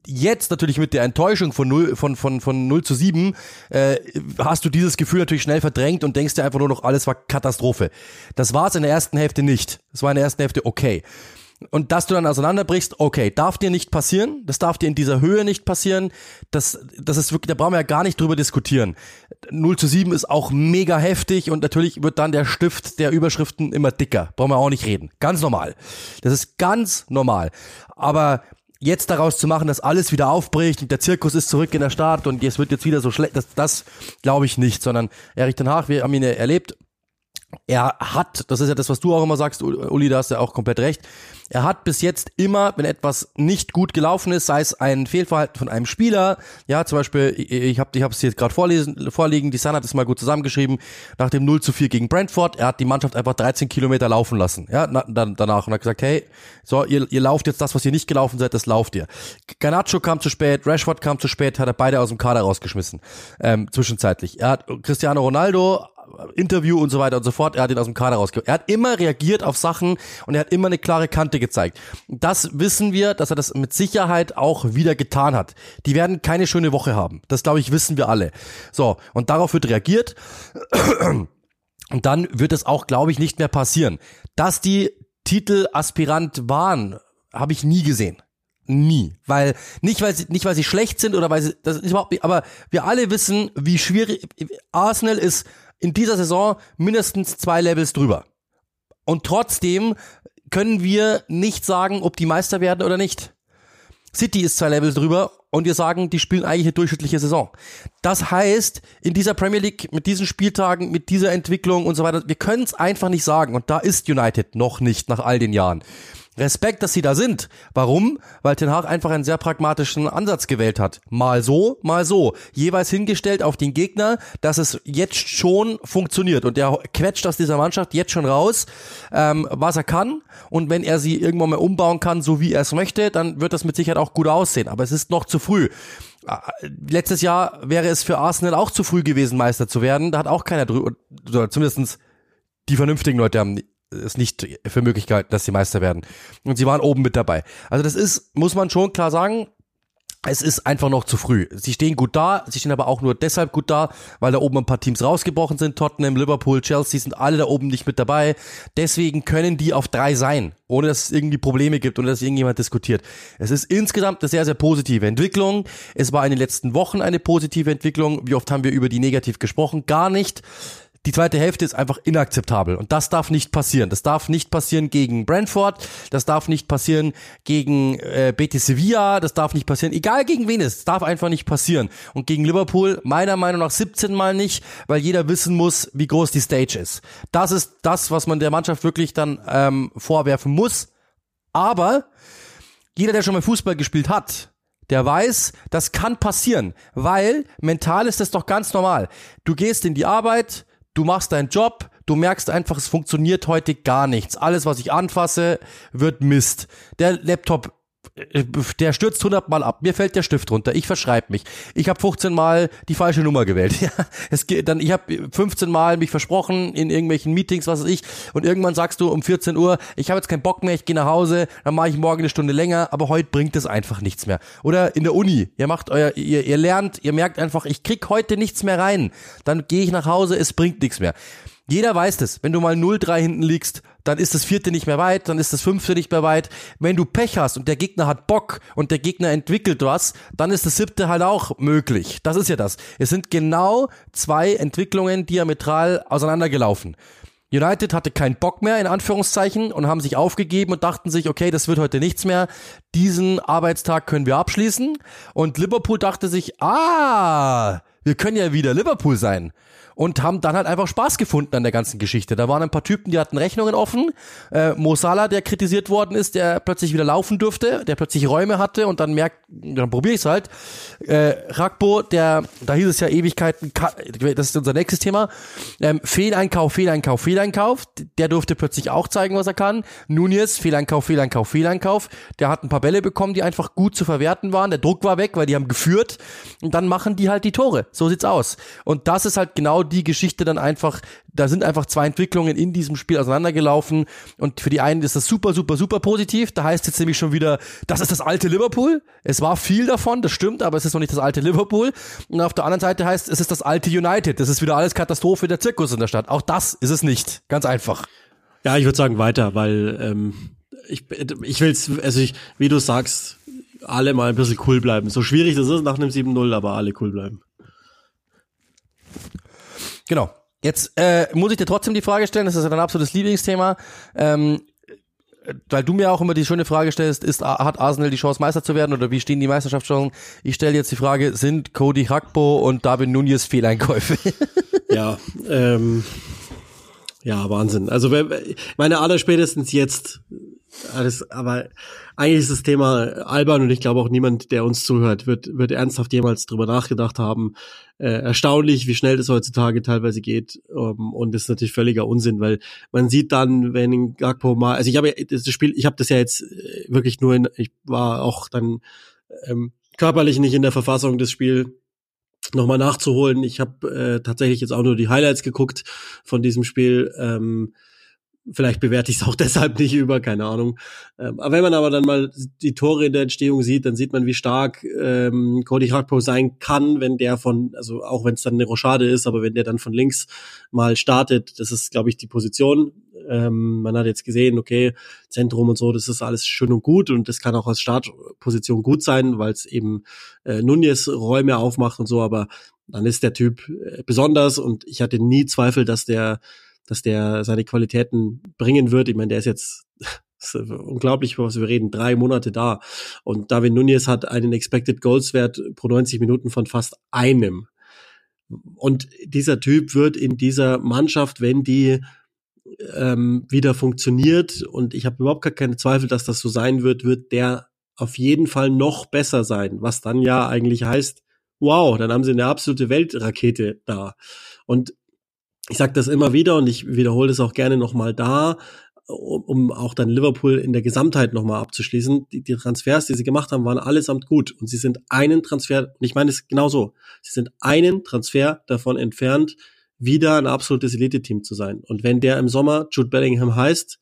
jetzt natürlich mit der Enttäuschung von 0, von, von, von 0 zu 7 äh, hast du dieses Gefühl natürlich schnell verdrängt und denkst dir einfach nur noch, alles war Katastrophe. Das war es in der ersten Hälfte nicht. Das war in der ersten Hälfte okay. Und dass du dann auseinanderbrichst, okay, darf dir nicht passieren, das darf dir in dieser Höhe nicht passieren, das, das ist wirklich, da brauchen wir ja gar nicht drüber diskutieren. 0 zu 7 ist auch mega heftig und natürlich wird dann der Stift der Überschriften immer dicker, brauchen wir auch nicht reden. Ganz normal. Das ist ganz normal. Aber jetzt daraus zu machen, dass alles wieder aufbricht und der Zirkus ist zurück in der Stadt und es wird jetzt wieder so schlecht, das, das glaube ich nicht, sondern Erich Den Haag, wir haben ihn erlebt, er hat, das ist ja das, was du auch immer sagst, Uli, da hast du ja auch komplett recht, er hat bis jetzt immer, wenn etwas nicht gut gelaufen ist, sei es ein Fehlverhalten von einem Spieler, ja, zum Beispiel, ich habe ich es jetzt gerade vorlesen, vorliegen, die Sun hat es mal gut zusammengeschrieben, nach dem 0 zu 4 gegen Brentford, er hat die Mannschaft einfach 13 Kilometer laufen lassen, ja, na, dann, danach und hat gesagt, hey, so, ihr, ihr lauft jetzt das, was ihr nicht gelaufen seid, das lauft ihr. Garnacho kam zu spät, Rashford kam zu spät, hat er beide aus dem Kader rausgeschmissen, ähm, zwischenzeitlich. Er hat Cristiano Ronaldo Interview und so weiter und so fort. Er hat ihn aus dem Kader rausgeholt. Er hat immer reagiert auf Sachen und er hat immer eine klare Kante gezeigt. Das wissen wir, dass er das mit Sicherheit auch wieder getan hat. Die werden keine schöne Woche haben. Das glaube ich wissen wir alle. So, und darauf wird reagiert. Und dann wird es auch, glaube ich, nicht mehr passieren. Dass die Titelaspirant waren, habe ich nie gesehen. Nie, weil nicht weil sie nicht weil sie schlecht sind oder weil sie das ist überhaupt aber wir alle wissen, wie schwierig Arsenal ist in dieser Saison mindestens zwei Levels drüber. Und trotzdem können wir nicht sagen, ob die Meister werden oder nicht. City ist zwei Levels drüber und wir sagen, die spielen eigentlich eine durchschnittliche Saison. Das heißt, in dieser Premier League, mit diesen Spieltagen, mit dieser Entwicklung und so weiter, wir können es einfach nicht sagen. Und da ist United noch nicht nach all den Jahren. Respekt, dass sie da sind. Warum? Weil Ten Hag einfach einen sehr pragmatischen Ansatz gewählt hat. Mal so, mal so. Jeweils hingestellt auf den Gegner, dass es jetzt schon funktioniert. Und der quetscht aus dieser Mannschaft jetzt schon raus, ähm, was er kann. Und wenn er sie irgendwann mal umbauen kann, so wie er es möchte, dann wird das mit Sicherheit auch gut aussehen. Aber es ist noch zu früh. Äh, letztes Jahr wäre es für Arsenal auch zu früh gewesen, Meister zu werden. Da hat auch keiner drüber, oder zumindestens die vernünftigen Leute haben es nicht für Möglichkeit, dass sie Meister werden. Und sie waren oben mit dabei. Also das ist, muss man schon klar sagen, es ist einfach noch zu früh. Sie stehen gut da, sie stehen aber auch nur deshalb gut da, weil da oben ein paar Teams rausgebrochen sind. Tottenham, Liverpool, Chelsea sind alle da oben nicht mit dabei. Deswegen können die auf drei sein, ohne dass es irgendwie Probleme gibt, ohne dass irgendjemand diskutiert. Es ist insgesamt eine sehr, sehr positive Entwicklung. Es war in den letzten Wochen eine positive Entwicklung. Wie oft haben wir über die negativ gesprochen? Gar nicht die zweite Hälfte ist einfach inakzeptabel und das darf nicht passieren. Das darf nicht passieren gegen Brentford, das darf nicht passieren gegen äh, Betis Sevilla, das darf nicht passieren, egal gegen wen es, darf einfach nicht passieren. Und gegen Liverpool meiner Meinung nach 17 Mal nicht, weil jeder wissen muss, wie groß die Stage ist. Das ist das, was man der Mannschaft wirklich dann ähm, vorwerfen muss. Aber jeder, der schon mal Fußball gespielt hat, der weiß, das kann passieren, weil mental ist das doch ganz normal. Du gehst in die Arbeit, du machst deinen Job, du merkst einfach, es funktioniert heute gar nichts. Alles, was ich anfasse, wird Mist. Der Laptop der stürzt 100 Mal ab. Mir fällt der Stift runter. Ich verschreibe mich. Ich habe 15 Mal die falsche Nummer gewählt. Ja, es geht dann. Ich habe 15 Mal mich versprochen in irgendwelchen Meetings, was weiß ich. Und irgendwann sagst du um 14 Uhr, ich habe jetzt keinen Bock mehr. Ich gehe nach Hause. Dann mache ich morgen eine Stunde länger. Aber heute bringt es einfach nichts mehr. Oder in der Uni. Ihr macht euer, ihr, ihr lernt. Ihr merkt einfach, ich krieg heute nichts mehr rein. Dann gehe ich nach Hause. Es bringt nichts mehr. Jeder weiß das. Wenn du mal 0-3 hinten liegst, dann ist das vierte nicht mehr weit, dann ist das fünfte nicht mehr weit. Wenn du Pech hast und der Gegner hat Bock und der Gegner entwickelt was, dann ist das siebte halt auch möglich. Das ist ja das. Es sind genau zwei Entwicklungen diametral auseinandergelaufen. United hatte keinen Bock mehr, in Anführungszeichen, und haben sich aufgegeben und dachten sich, okay, das wird heute nichts mehr. Diesen Arbeitstag können wir abschließen. Und Liverpool dachte sich, ah, wir können ja wieder Liverpool sein und haben dann halt einfach Spaß gefunden an der ganzen Geschichte. Da waren ein paar Typen, die hatten Rechnungen offen. Äh, Mo Salah, der kritisiert worden ist, der plötzlich wieder laufen durfte, der plötzlich Räume hatte und dann merkt, dann probiere ich es halt. Äh, Rakbo, der, da hieß es ja Ewigkeiten, das ist unser nächstes Thema. Ähm, Fehleinkauf, Fehleinkauf, Fehleinkauf. Der durfte plötzlich auch zeigen, was er kann. Nunez, Fehleinkauf, Fehleinkauf, Fehleinkauf. Der hat ein paar Bälle bekommen, die einfach gut zu verwerten waren. Der Druck war weg, weil die haben geführt. Und dann machen die halt die Tore. So sieht's aus. Und das ist halt genau die Geschichte dann einfach, da sind einfach zwei Entwicklungen in diesem Spiel auseinandergelaufen und für die einen ist das super, super, super positiv. Da heißt jetzt nämlich schon wieder, das ist das alte Liverpool. Es war viel davon, das stimmt, aber es ist noch nicht das alte Liverpool. Und auf der anderen Seite heißt, es ist das alte United. Das ist wieder alles Katastrophe, der Zirkus in der Stadt. Auch das ist es nicht. Ganz einfach. Ja, ich würde sagen weiter, weil ähm, ich, ich will's, also ich, wie du sagst, alle mal ein bisschen cool bleiben. So schwierig das ist nach einem 7-0, aber alle cool bleiben. Genau. Jetzt äh, muss ich dir trotzdem die Frage stellen, das ist ja dein absolutes Lieblingsthema. Ähm, weil du mir auch immer die schöne Frage stellst, ist, hat Arsenal die Chance Meister zu werden oder wie stehen die Meisterschaftschancen? Ich stelle jetzt die Frage, sind Cody Hakpo und David Nunez Fehleinkäufe? ja, ähm, ja, Wahnsinn. Also meine aller spätestens jetzt alles, aber eigentlich ist das Thema albern und ich glaube auch niemand, der uns zuhört, wird, wird ernsthaft jemals drüber nachgedacht haben. Äh, erstaunlich, wie schnell das heutzutage teilweise geht. Um, ähm, und das ist natürlich völliger Unsinn, weil man sieht dann, wenn Gagpo mal, also ich habe das Spiel, ich habe das ja jetzt äh, wirklich nur in, ich war auch dann ähm, körperlich nicht in der Verfassung, das Spiel nochmal nachzuholen. Ich habe äh, tatsächlich jetzt auch nur die Highlights geguckt von diesem Spiel. Ähm, Vielleicht bewerte ich es auch deshalb nicht über, keine Ahnung. Ähm, aber wenn man aber dann mal die Tore in der Entstehung sieht, dann sieht man, wie stark ähm, Cody Hakpo sein kann, wenn der von, also auch wenn es dann eine Rochade ist, aber wenn der dann von links mal startet, das ist, glaube ich, die Position. Ähm, man hat jetzt gesehen, okay, Zentrum und so, das ist alles schön und gut und das kann auch als Startposition gut sein, weil es eben äh, Nunez Räume aufmacht und so, aber dann ist der Typ äh, besonders und ich hatte nie Zweifel, dass der dass der seine Qualitäten bringen wird. Ich meine, der ist jetzt ist unglaublich, was wir reden, drei Monate da. Und David Nunez hat einen Expected Goals Wert pro 90 Minuten von fast einem. Und dieser Typ wird in dieser Mannschaft, wenn die ähm, wieder funktioniert, und ich habe überhaupt gar keine Zweifel, dass das so sein wird, wird der auf jeden Fall noch besser sein, was dann ja eigentlich heißt, wow, dann haben sie eine absolute Weltrakete da. Und ich sage das immer wieder und ich wiederhole das auch gerne nochmal da, um, um auch dann Liverpool in der Gesamtheit nochmal abzuschließen. Die, die Transfers, die sie gemacht haben, waren allesamt gut und sie sind einen Transfer, und ich meine es genau so, sie sind einen Transfer davon entfernt, wieder ein absolutes Elite-Team zu sein. Und wenn der im Sommer Jude Bellingham heißt,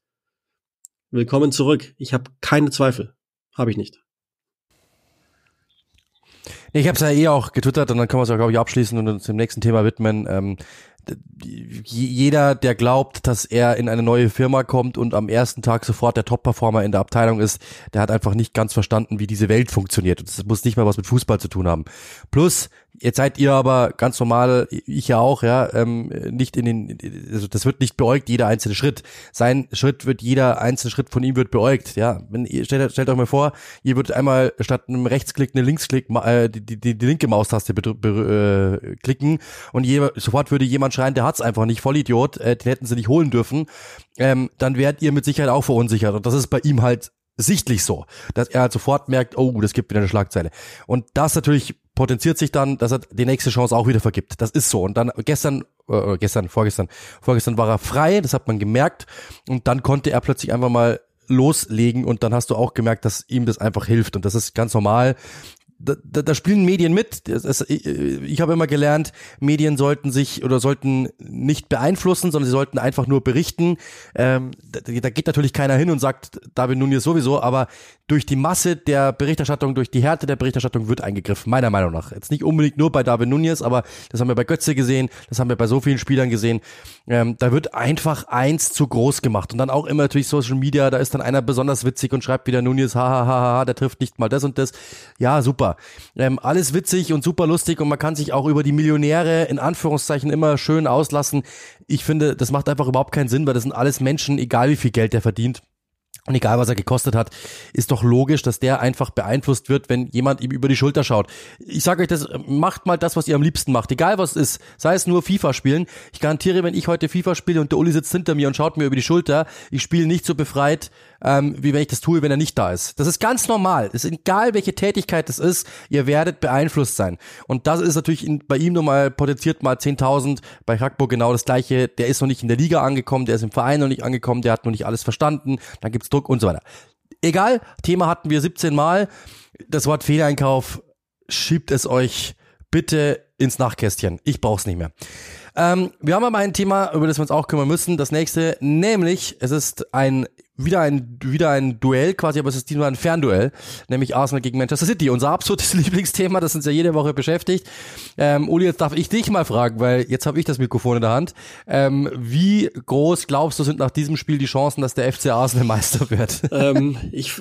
willkommen zurück. Ich habe keine Zweifel. Habe ich nicht. Ich habe es ja eh auch getwittert und dann können wir es ja, glaube ich, abschließen und uns dem nächsten Thema widmen. Ähm, jeder, der glaubt, dass er in eine neue Firma kommt und am ersten Tag sofort der Top-Performer in der Abteilung ist, der hat einfach nicht ganz verstanden, wie diese Welt funktioniert. Und das muss nicht mal was mit Fußball zu tun haben. Plus, Jetzt seid ihr aber ganz normal, ich ja auch, ja, ähm, nicht in den, also das wird nicht beäugt, jeder einzelne Schritt. Sein Schritt wird, jeder einzelne Schritt von ihm wird beäugt, ja. Wenn ihr, stellt, stellt euch mal vor, ihr würdet einmal statt einem Rechtsklick eine Linksklick, äh, die, die, die linke Maustaste äh, klicken und je, sofort würde jemand schreien, der hat's einfach nicht, Vollidiot, äh, den hätten sie nicht holen dürfen, ähm, dann wärt ihr mit Sicherheit auch verunsichert. Und das ist bei ihm halt sichtlich so, dass er halt sofort merkt, oh, das gibt wieder eine Schlagzeile. Und das natürlich potenziert sich dann, dass er die nächste Chance auch wieder vergibt. Das ist so. Und dann gestern, äh, gestern, vorgestern, vorgestern war er frei, das hat man gemerkt. Und dann konnte er plötzlich einfach mal loslegen und dann hast du auch gemerkt, dass ihm das einfach hilft und das ist ganz normal da, da, da spielen Medien mit. Das, ich, ich habe immer gelernt, Medien sollten sich oder sollten nicht beeinflussen, sondern sie sollten einfach nur berichten. Ähm, da, da geht natürlich keiner hin und sagt, David Nunez sowieso, aber durch die Masse der Berichterstattung, durch die Härte der Berichterstattung wird eingegriffen, meiner Meinung nach. Jetzt nicht unbedingt nur bei David Nunez, aber das haben wir bei Götze gesehen, das haben wir bei so vielen Spielern gesehen. Ähm, da wird einfach eins zu groß gemacht. Und dann auch immer natürlich Social Media, da ist dann einer besonders witzig und schreibt wieder Nunez, hahaha, der trifft nicht mal das und das. Ja, super. Ähm, alles witzig und super lustig und man kann sich auch über die Millionäre in Anführungszeichen immer schön auslassen. Ich finde, das macht einfach überhaupt keinen Sinn, weil das sind alles Menschen, egal wie viel Geld der verdient. Und egal, was er gekostet hat, ist doch logisch, dass der einfach beeinflusst wird, wenn jemand ihm über die Schulter schaut. Ich sage euch das, macht mal das, was ihr am liebsten macht. Egal, was es ist. Sei es nur FIFA spielen. Ich garantiere, wenn ich heute FIFA spiele und der Uli sitzt hinter mir und schaut mir über die Schulter, ich spiele nicht so befreit, ähm, wie wenn ich das tue, wenn er nicht da ist. Das ist ganz normal. Es ist egal, welche Tätigkeit das ist, ihr werdet beeinflusst sein. Und das ist natürlich in, bei ihm nochmal potenziert mal 10.000, bei Hackburg genau das gleiche. Der ist noch nicht in der Liga angekommen, der ist im Verein noch nicht angekommen, der hat noch nicht alles verstanden, dann gibt's Druck und so weiter. Egal, Thema hatten wir 17 Mal. Das Wort Fehleinkauf, schiebt es euch bitte ins Nachkästchen. Ich brauch's nicht mehr. Ähm, wir haben aber ein Thema, über das wir uns auch kümmern müssen. Das nächste, nämlich, es ist ein wieder ein, wieder ein Duell quasi, aber es ist diesmal ein Fernduell, nämlich Arsenal gegen Manchester City. Unser absolutes Lieblingsthema, das uns ja jede Woche beschäftigt. Ähm, Uli, jetzt darf ich dich mal fragen, weil jetzt habe ich das Mikrofon in der Hand. Ähm, wie groß glaubst du sind nach diesem Spiel die Chancen, dass der FC Arsenal Meister wird? Ähm, ich,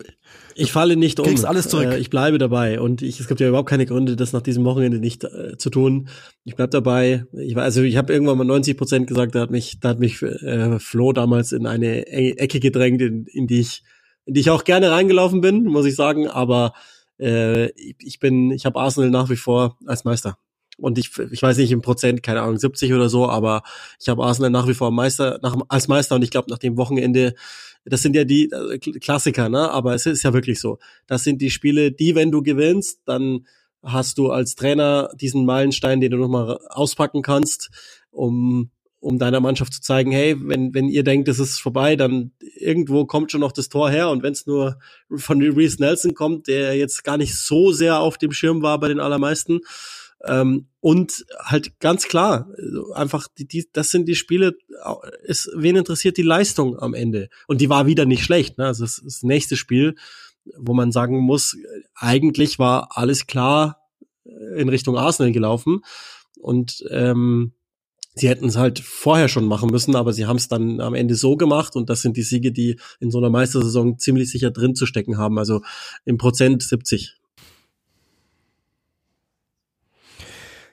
ich falle nicht um. Kriegst alles zurück. Äh, ich bleibe dabei und ich, es gibt ja überhaupt keine Gründe, das nach diesem Wochenende nicht äh, zu tun. Ich bleib dabei. Ich war, also ich habe irgendwann mal 90 Prozent gesagt, da hat mich, da hat mich äh, Flo damals in eine Ecke gedrängt, in, in die ich in die ich auch gerne reingelaufen bin, muss ich sagen, aber äh, ich bin, ich habe Arsenal nach wie vor als Meister. Und ich, ich weiß nicht im Prozent, keine Ahnung, 70 oder so, aber ich habe Arsenal nach wie vor Meister, nach, als Meister und ich glaube nach dem Wochenende, das sind ja die äh, Klassiker, ne? Aber es ist ja wirklich so. Das sind die Spiele, die, wenn du gewinnst, dann hast du als Trainer diesen Meilenstein, den du nochmal auspacken kannst, um um deiner Mannschaft zu zeigen, hey, wenn, wenn ihr denkt, es ist vorbei, dann irgendwo kommt schon noch das Tor her und wenn es nur von Reese Nelson kommt, der jetzt gar nicht so sehr auf dem Schirm war bei den allermeisten. Ähm, und halt ganz klar, einfach die, die, das sind die Spiele, ist, wen interessiert die Leistung am Ende? Und die war wieder nicht schlecht. Ne? Also das, das nächste Spiel, wo man sagen muss, eigentlich war alles klar in Richtung Arsenal gelaufen. Und ähm, sie hätten es halt vorher schon machen müssen, aber sie haben es dann am Ende so gemacht und das sind die Siege, die in so einer Meistersaison ziemlich sicher drin zu stecken haben. Also im Prozent 70.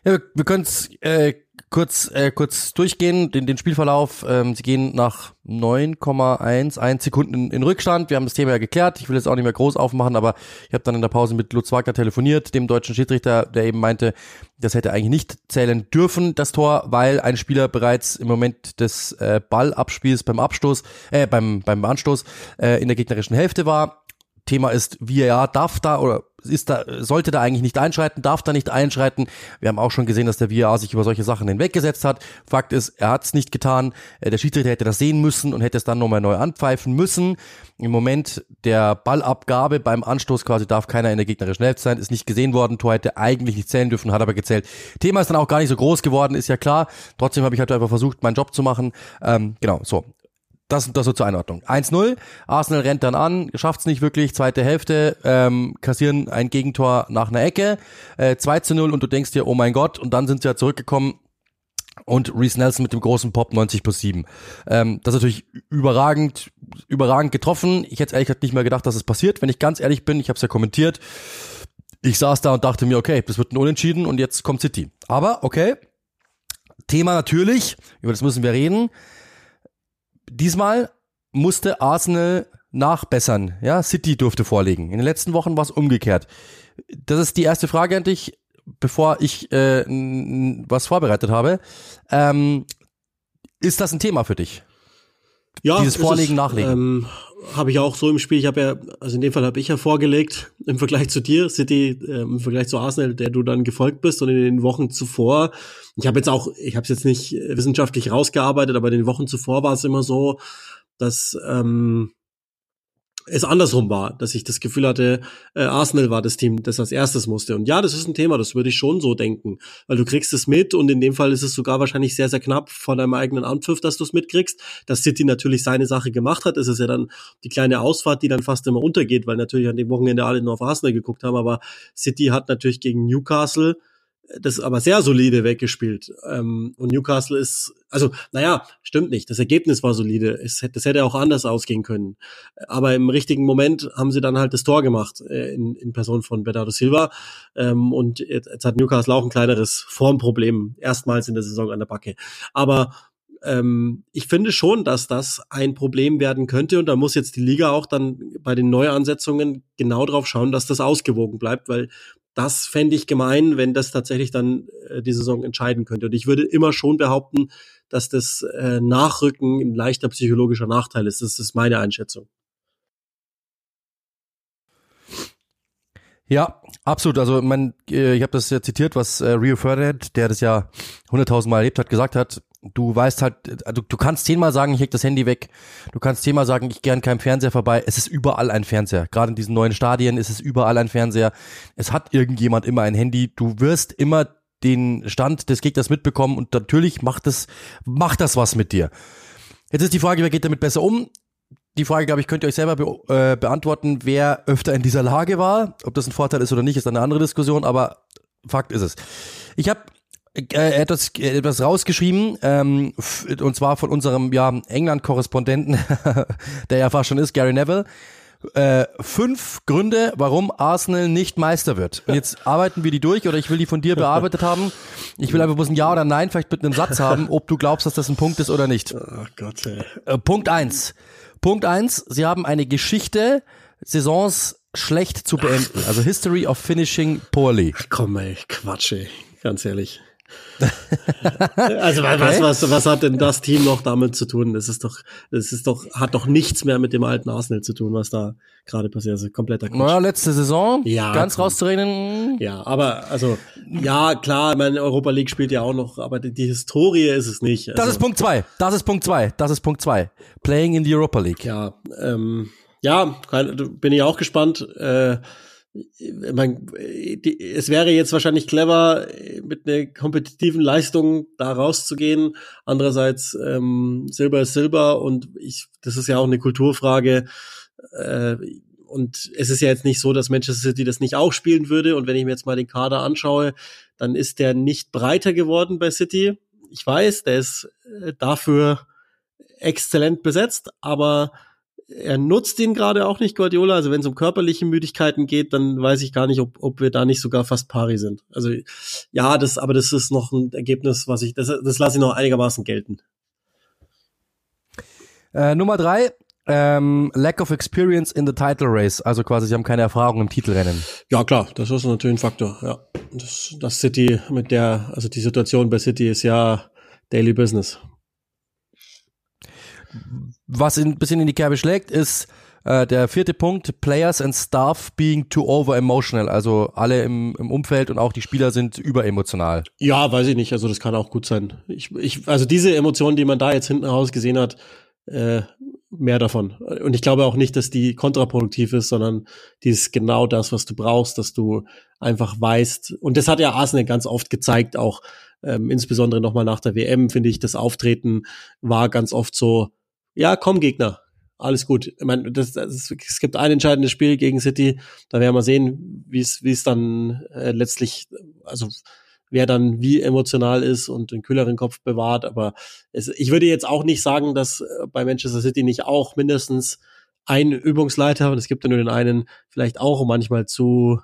Ja, wir können es äh, kurz äh, kurz durchgehen, den, den Spielverlauf. Ähm, sie gehen nach 9,11 Sekunden in, in Rückstand. Wir haben das Thema ja geklärt. Ich will jetzt auch nicht mehr groß aufmachen, aber ich habe dann in der Pause mit Lutz Wagner telefoniert, dem deutschen Schiedsrichter, der eben meinte, das hätte eigentlich nicht zählen dürfen, das Tor, weil ein Spieler bereits im Moment des äh, Ballabspiels beim Abstoß, äh, beim, beim Anstoß äh, in der gegnerischen Hälfte war. Thema ist, wie er darf da oder ist da, sollte da eigentlich nicht einschreiten, darf da nicht einschreiten. Wir haben auch schon gesehen, dass der VAR sich über solche Sachen hinweggesetzt hat. Fakt ist, er hat es nicht getan. Äh, der Schiedsrichter hätte das sehen müssen und hätte es dann nochmal neu anpfeifen müssen. Im Moment der Ballabgabe beim Anstoß quasi darf keiner in der gegnerischen Hälfte sein, ist nicht gesehen worden. Tor hätte eigentlich nicht zählen dürfen, hat aber gezählt. Thema ist dann auch gar nicht so groß geworden, ist ja klar. Trotzdem habe ich halt einfach versucht, meinen Job zu machen. Ähm, genau, so das, das so zur Einordnung. 1-0, Arsenal rennt dann an, schafft's nicht wirklich, zweite Hälfte, ähm, kassieren ein Gegentor nach einer Ecke, äh, 2-0 und du denkst dir, oh mein Gott, und dann sind sie ja zurückgekommen und Reese Nelson mit dem großen Pop 90 plus 7. Ähm, das ist natürlich überragend, überragend getroffen. Ich hätte ehrlich gesagt nicht mehr gedacht, dass es passiert, wenn ich ganz ehrlich bin, ich habe es ja kommentiert. Ich saß da und dachte mir, okay, das wird ein Unentschieden und jetzt kommt City. Aber okay, Thema natürlich, über das müssen wir reden diesmal musste Arsenal nachbessern. Ja, City durfte vorlegen. In den letzten Wochen war es umgekehrt. Das ist die erste Frage an dich, bevor ich äh, was vorbereitet habe. Ähm, ist das ein Thema für dich? Ja, dieses Vorlegen, es, Nachlegen. Ähm, habe ich auch so im Spiel. Ich habe ja, also in dem Fall habe ich ja vorgelegt im Vergleich zu dir, City, äh, im Vergleich zu Arsenal, der du dann gefolgt bist und in den Wochen zuvor. Ich habe jetzt auch, ich habe es jetzt nicht wissenschaftlich rausgearbeitet, aber in den Wochen zuvor war es immer so, dass ähm, es andersrum war, dass ich das Gefühl hatte, äh, Arsenal war das Team, das als erstes musste. Und ja, das ist ein Thema, das würde ich schon so denken, weil du kriegst es mit und in dem Fall ist es sogar wahrscheinlich sehr, sehr knapp vor deinem eigenen Anpfiff, dass du es mitkriegst. Dass City natürlich seine Sache gemacht hat, ist es ja dann die kleine Ausfahrt, die dann fast immer untergeht, weil natürlich an dem Wochenende alle nur auf Arsenal geguckt haben, aber City hat natürlich gegen Newcastle das aber sehr solide weggespielt. Ähm, und Newcastle ist, also, naja, stimmt nicht. Das Ergebnis war solide. Es, das hätte auch anders ausgehen können. Aber im richtigen Moment haben sie dann halt das Tor gemacht äh, in, in Person von Bernardo Silva. Ähm, und jetzt, jetzt hat Newcastle auch ein kleineres Formproblem. Erstmals in der Saison an der Backe. Aber ähm, ich finde schon, dass das ein Problem werden könnte und da muss jetzt die Liga auch dann bei den Neuansetzungen genau drauf schauen, dass das ausgewogen bleibt, weil das fände ich gemein, wenn das tatsächlich dann äh, die Saison entscheiden könnte. Und ich würde immer schon behaupten, dass das äh, Nachrücken ein leichter psychologischer Nachteil ist. Das ist meine Einschätzung. Ja, absolut. Also man, äh, ich habe das ja zitiert, was äh, Rio Ferdinand, der das ja hunderttausend Mal erlebt hat, gesagt hat du weißt halt, also du kannst zehnmal sagen, ich leg das Handy weg. Du kannst zehnmal sagen, ich gern keinem Fernseher vorbei. Es ist überall ein Fernseher. Gerade in diesen neuen Stadien ist es überall ein Fernseher. Es hat irgendjemand immer ein Handy. Du wirst immer den Stand des Gegners mitbekommen und natürlich macht das, macht das was mit dir. Jetzt ist die Frage, wer geht damit besser um? Die Frage, glaube ich, könnt ihr euch selber be äh, beantworten, wer öfter in dieser Lage war. Ob das ein Vorteil ist oder nicht, ist eine andere Diskussion, aber Fakt ist es. Ich habe äh, etwas, etwas rausgeschrieben, ähm, und zwar von unserem ja, England-Korrespondenten, der ja fast schon ist, Gary Neville. Äh, fünf Gründe, warum Arsenal nicht Meister wird. Und jetzt arbeiten wir die durch oder ich will die von dir bearbeitet haben. Ich will einfach bloß ein Ja oder Nein vielleicht mit einem Satz haben, ob du glaubst, dass das ein Punkt ist oder nicht. Oh Gott, ey. Äh, Punkt eins. Punkt eins, sie haben eine Geschichte, Saisons schlecht zu beenden. Also History of Finishing Poorly. Komm ey, Quatsch ey, ganz ehrlich. also okay. was, was, was hat denn das Team noch damit zu tun? Das ist doch, das ist doch, hat doch nichts mehr mit dem alten Arsenal zu tun, was da gerade passiert. Also kompletter Quatsch. Naja, letzte Saison, ja, ganz komm. rauszureden. Ja, aber also, ja, klar, meine Europa League spielt ja auch noch, aber die, die Historie ist es nicht. Also, das ist Punkt zwei. Das ist Punkt zwei. Das ist Punkt zwei. Playing in the Europa League. Ja, ähm, ja, bin ich auch gespannt. Äh, man, die, es wäre jetzt wahrscheinlich clever, mit einer kompetitiven Leistung da rauszugehen. Andererseits ähm, Silber ist Silber und ich, das ist ja auch eine Kulturfrage. Äh, und es ist ja jetzt nicht so, dass Manchester City das nicht auch spielen würde. Und wenn ich mir jetzt mal den Kader anschaue, dann ist der nicht breiter geworden bei City. Ich weiß, der ist äh, dafür exzellent besetzt, aber er nutzt ihn gerade auch nicht, Guardiola. Also wenn es um körperliche Müdigkeiten geht, dann weiß ich gar nicht, ob, ob wir da nicht sogar fast pari sind. Also ja, das, aber das ist noch ein Ergebnis, was ich, das, das lasse ich noch einigermaßen gelten. Äh, Nummer drei, ähm, Lack of Experience in the Title Race. Also quasi, sie haben keine Erfahrung im Titelrennen. Ja, klar, das ist natürlich ein Faktor, ja. Das, das City mit der, also die Situation bei City ist ja Daily Business was ein bisschen in die Kerbe schlägt, ist äh, der vierte Punkt, Players and Staff being too over emotional. Also alle im, im Umfeld und auch die Spieler sind überemotional. Ja, weiß ich nicht. Also das kann auch gut sein. Ich, ich, also diese Emotionen, die man da jetzt hinten raus gesehen hat, äh, mehr davon. Und ich glaube auch nicht, dass die kontraproduktiv ist, sondern die ist genau das, was du brauchst, dass du einfach weißt. Und das hat ja Arsenal ganz oft gezeigt, auch ähm, insbesondere nochmal nach der WM, finde ich, das Auftreten war ganz oft so, ja, komm Gegner, alles gut. Ich meine, das, das, es gibt ein entscheidendes Spiel gegen City, da werden wir sehen, wie es wie es dann äh, letztlich, also wer dann wie emotional ist und den kühleren Kopf bewahrt. Aber es, ich würde jetzt auch nicht sagen, dass äh, bei Manchester City nicht auch mindestens ein Übungsleiter, und es gibt ja nur den einen, vielleicht auch manchmal zu,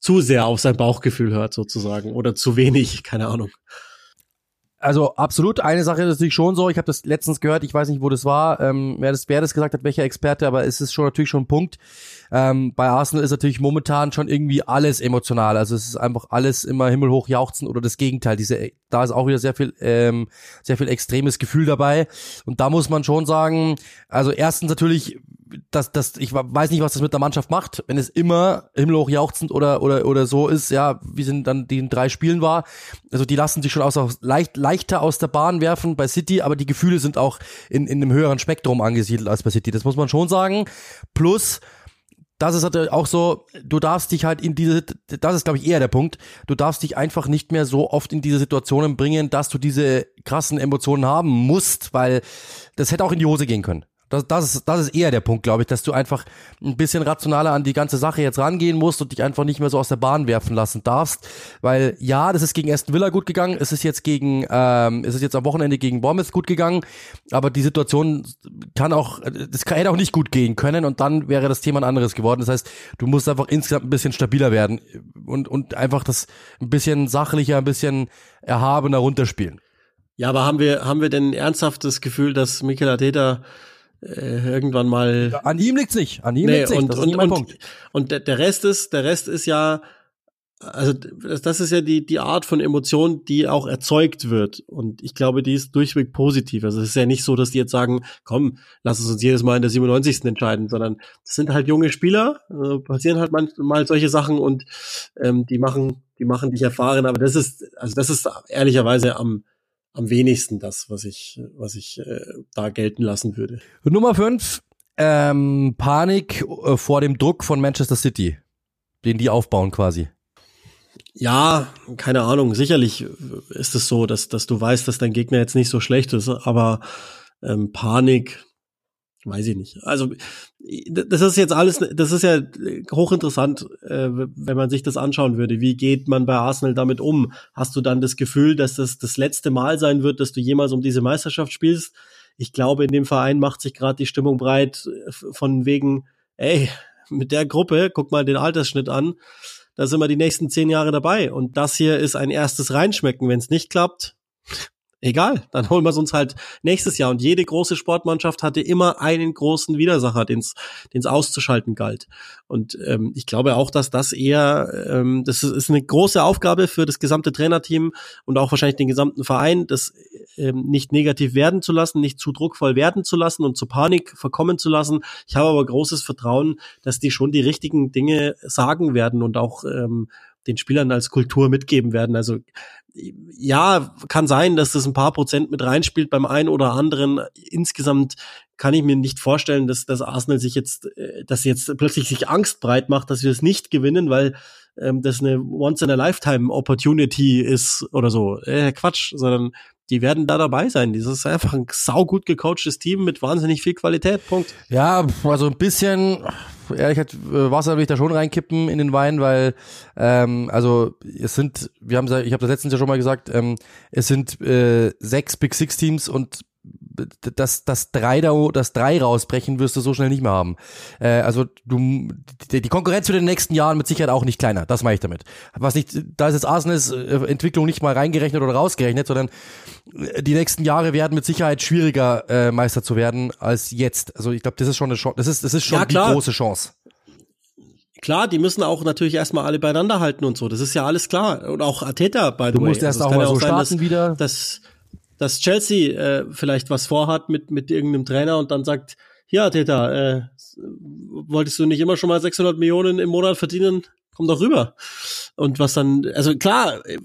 zu sehr auf sein Bauchgefühl hört sozusagen oder zu wenig, keine Ahnung. Also absolut, eine Sache ist natürlich schon so, ich habe das letztens gehört, ich weiß nicht, wo das war, ähm, wer, das, wer das gesagt hat, welcher Experte, aber es ist schon natürlich schon ein Punkt. Ähm, bei Arsenal ist natürlich momentan schon irgendwie alles emotional, also es ist einfach alles immer himmelhoch jauchzen oder das Gegenteil. Diese, da ist auch wieder sehr viel, ähm, sehr viel extremes Gefühl dabei und da muss man schon sagen, also erstens natürlich das, das, ich weiß nicht, was das mit der Mannschaft macht, wenn es immer himmelhoch jauchzend oder, oder, oder so ist, ja, wie sind dann die in drei Spielen war. Also die lassen sich schon aus, leicht, leichter aus der Bahn werfen bei City, aber die Gefühle sind auch in, in einem höheren Spektrum angesiedelt als bei City. Das muss man schon sagen. Plus, das ist halt auch so, du darfst dich halt in diese, das ist glaube ich eher der Punkt, du darfst dich einfach nicht mehr so oft in diese Situationen bringen, dass du diese krassen Emotionen haben musst, weil das hätte auch in die Hose gehen können. Das, das, ist, das ist eher der Punkt, glaube ich, dass du einfach ein bisschen rationaler an die ganze Sache jetzt rangehen musst und dich einfach nicht mehr so aus der Bahn werfen lassen darfst. Weil ja, das ist gegen Aston Villa gut gegangen, es ist jetzt gegen, ähm, es ist jetzt am Wochenende gegen Bournemouth gut gegangen, aber die Situation kann auch, das kann, hätte auch nicht gut gehen können und dann wäre das Thema ein anderes geworden. Das heißt, du musst einfach insgesamt ein bisschen stabiler werden und, und einfach das ein bisschen sachlicher, ein bisschen erhabener runterspielen. Ja, aber haben wir, haben wir denn ernsthaft das Gefühl, dass Mikel Arteta äh, irgendwann mal. An ihm liegt's nicht. An ihm nee, liegt's nicht. Das und, ist und, Punkt. Und der, der Rest ist, der Rest ist ja, also das ist ja die, die Art von Emotion, die auch erzeugt wird. Und ich glaube, die ist durchweg positiv. Also es ist ja nicht so, dass die jetzt sagen, komm, lass es uns jedes Mal in der 97. entscheiden, sondern es sind halt junge Spieler, äh, passieren halt manchmal solche Sachen und ähm, die machen, die machen dich erfahren. Aber das ist, also das ist ehrlicherweise am, am wenigsten das, was ich, was ich äh, da gelten lassen würde. Nummer fünf, ähm, Panik äh, vor dem Druck von Manchester City, den die aufbauen quasi. Ja, keine Ahnung. Sicherlich ist es so, dass, dass du weißt, dass dein Gegner jetzt nicht so schlecht ist, aber ähm, Panik, weiß ich nicht. Also das ist jetzt alles, das ist ja hochinteressant, äh, wenn man sich das anschauen würde. Wie geht man bei Arsenal damit um? Hast du dann das Gefühl, dass das das letzte Mal sein wird, dass du jemals um diese Meisterschaft spielst? Ich glaube, in dem Verein macht sich gerade die Stimmung breit äh, von wegen, ey, mit der Gruppe, guck mal den Altersschnitt an, da sind wir die nächsten zehn Jahre dabei. Und das hier ist ein erstes Reinschmecken. Wenn es nicht klappt, egal, dann holen wir es uns halt nächstes Jahr. Und jede große Sportmannschaft hatte immer einen großen Widersacher, den es auszuschalten galt. Und ähm, ich glaube auch, dass das eher, ähm, das ist, ist eine große Aufgabe für das gesamte Trainerteam und auch wahrscheinlich den gesamten Verein, das ähm, nicht negativ werden zu lassen, nicht zu druckvoll werden zu lassen und zu Panik verkommen zu lassen. Ich habe aber großes Vertrauen, dass die schon die richtigen Dinge sagen werden und auch ähm, den Spielern als Kultur mitgeben werden. Also ja, kann sein, dass das ein paar Prozent mit reinspielt beim einen oder anderen. Insgesamt kann ich mir nicht vorstellen, dass das Arsenal sich jetzt, äh, dass jetzt plötzlich sich Angst breit macht, dass wir es nicht gewinnen, weil ähm, das eine once in a lifetime Opportunity ist oder so. Äh, Quatsch, sondern die werden da dabei sein. Dieses ist einfach ein saugut gecoachtes Team mit wahnsinnig viel Qualität. Punkt. Ja, also ein bisschen, ehrlich gesagt, Wasser will ich da schon reinkippen in den Wein, weil ähm, also es sind, wir haben ich habe das letztens ja schon mal gesagt, ähm, es sind äh, sechs Big Six Teams und das, das drei da, das drei rausbrechen wirst du so schnell nicht mehr haben. Äh, also du, die, Konkurrenz für den nächsten Jahren mit Sicherheit auch nicht kleiner. Das meine ich damit. Was nicht, da ist jetzt Arsenals äh, Entwicklung nicht mal reingerechnet oder rausgerechnet, sondern äh, die nächsten Jahre werden mit Sicherheit schwieriger äh, Meister zu werden als jetzt. Also ich glaube, das ist schon eine Chance. Das ist, das ist schon ja, die große Chance. Klar, die müssen auch natürlich erstmal alle beieinander halten und so. Das ist ja alles klar. Und auch Ateta, the du way. Musst erst also auch mal so sein, starten dass, wieder. Dass, dass Chelsea äh, vielleicht was vorhat mit, mit irgendeinem Trainer und dann sagt, ja, Teta, äh, wolltest du nicht immer schon mal 600 Millionen im Monat verdienen? Komm doch rüber. Und was dann, also klar, äh,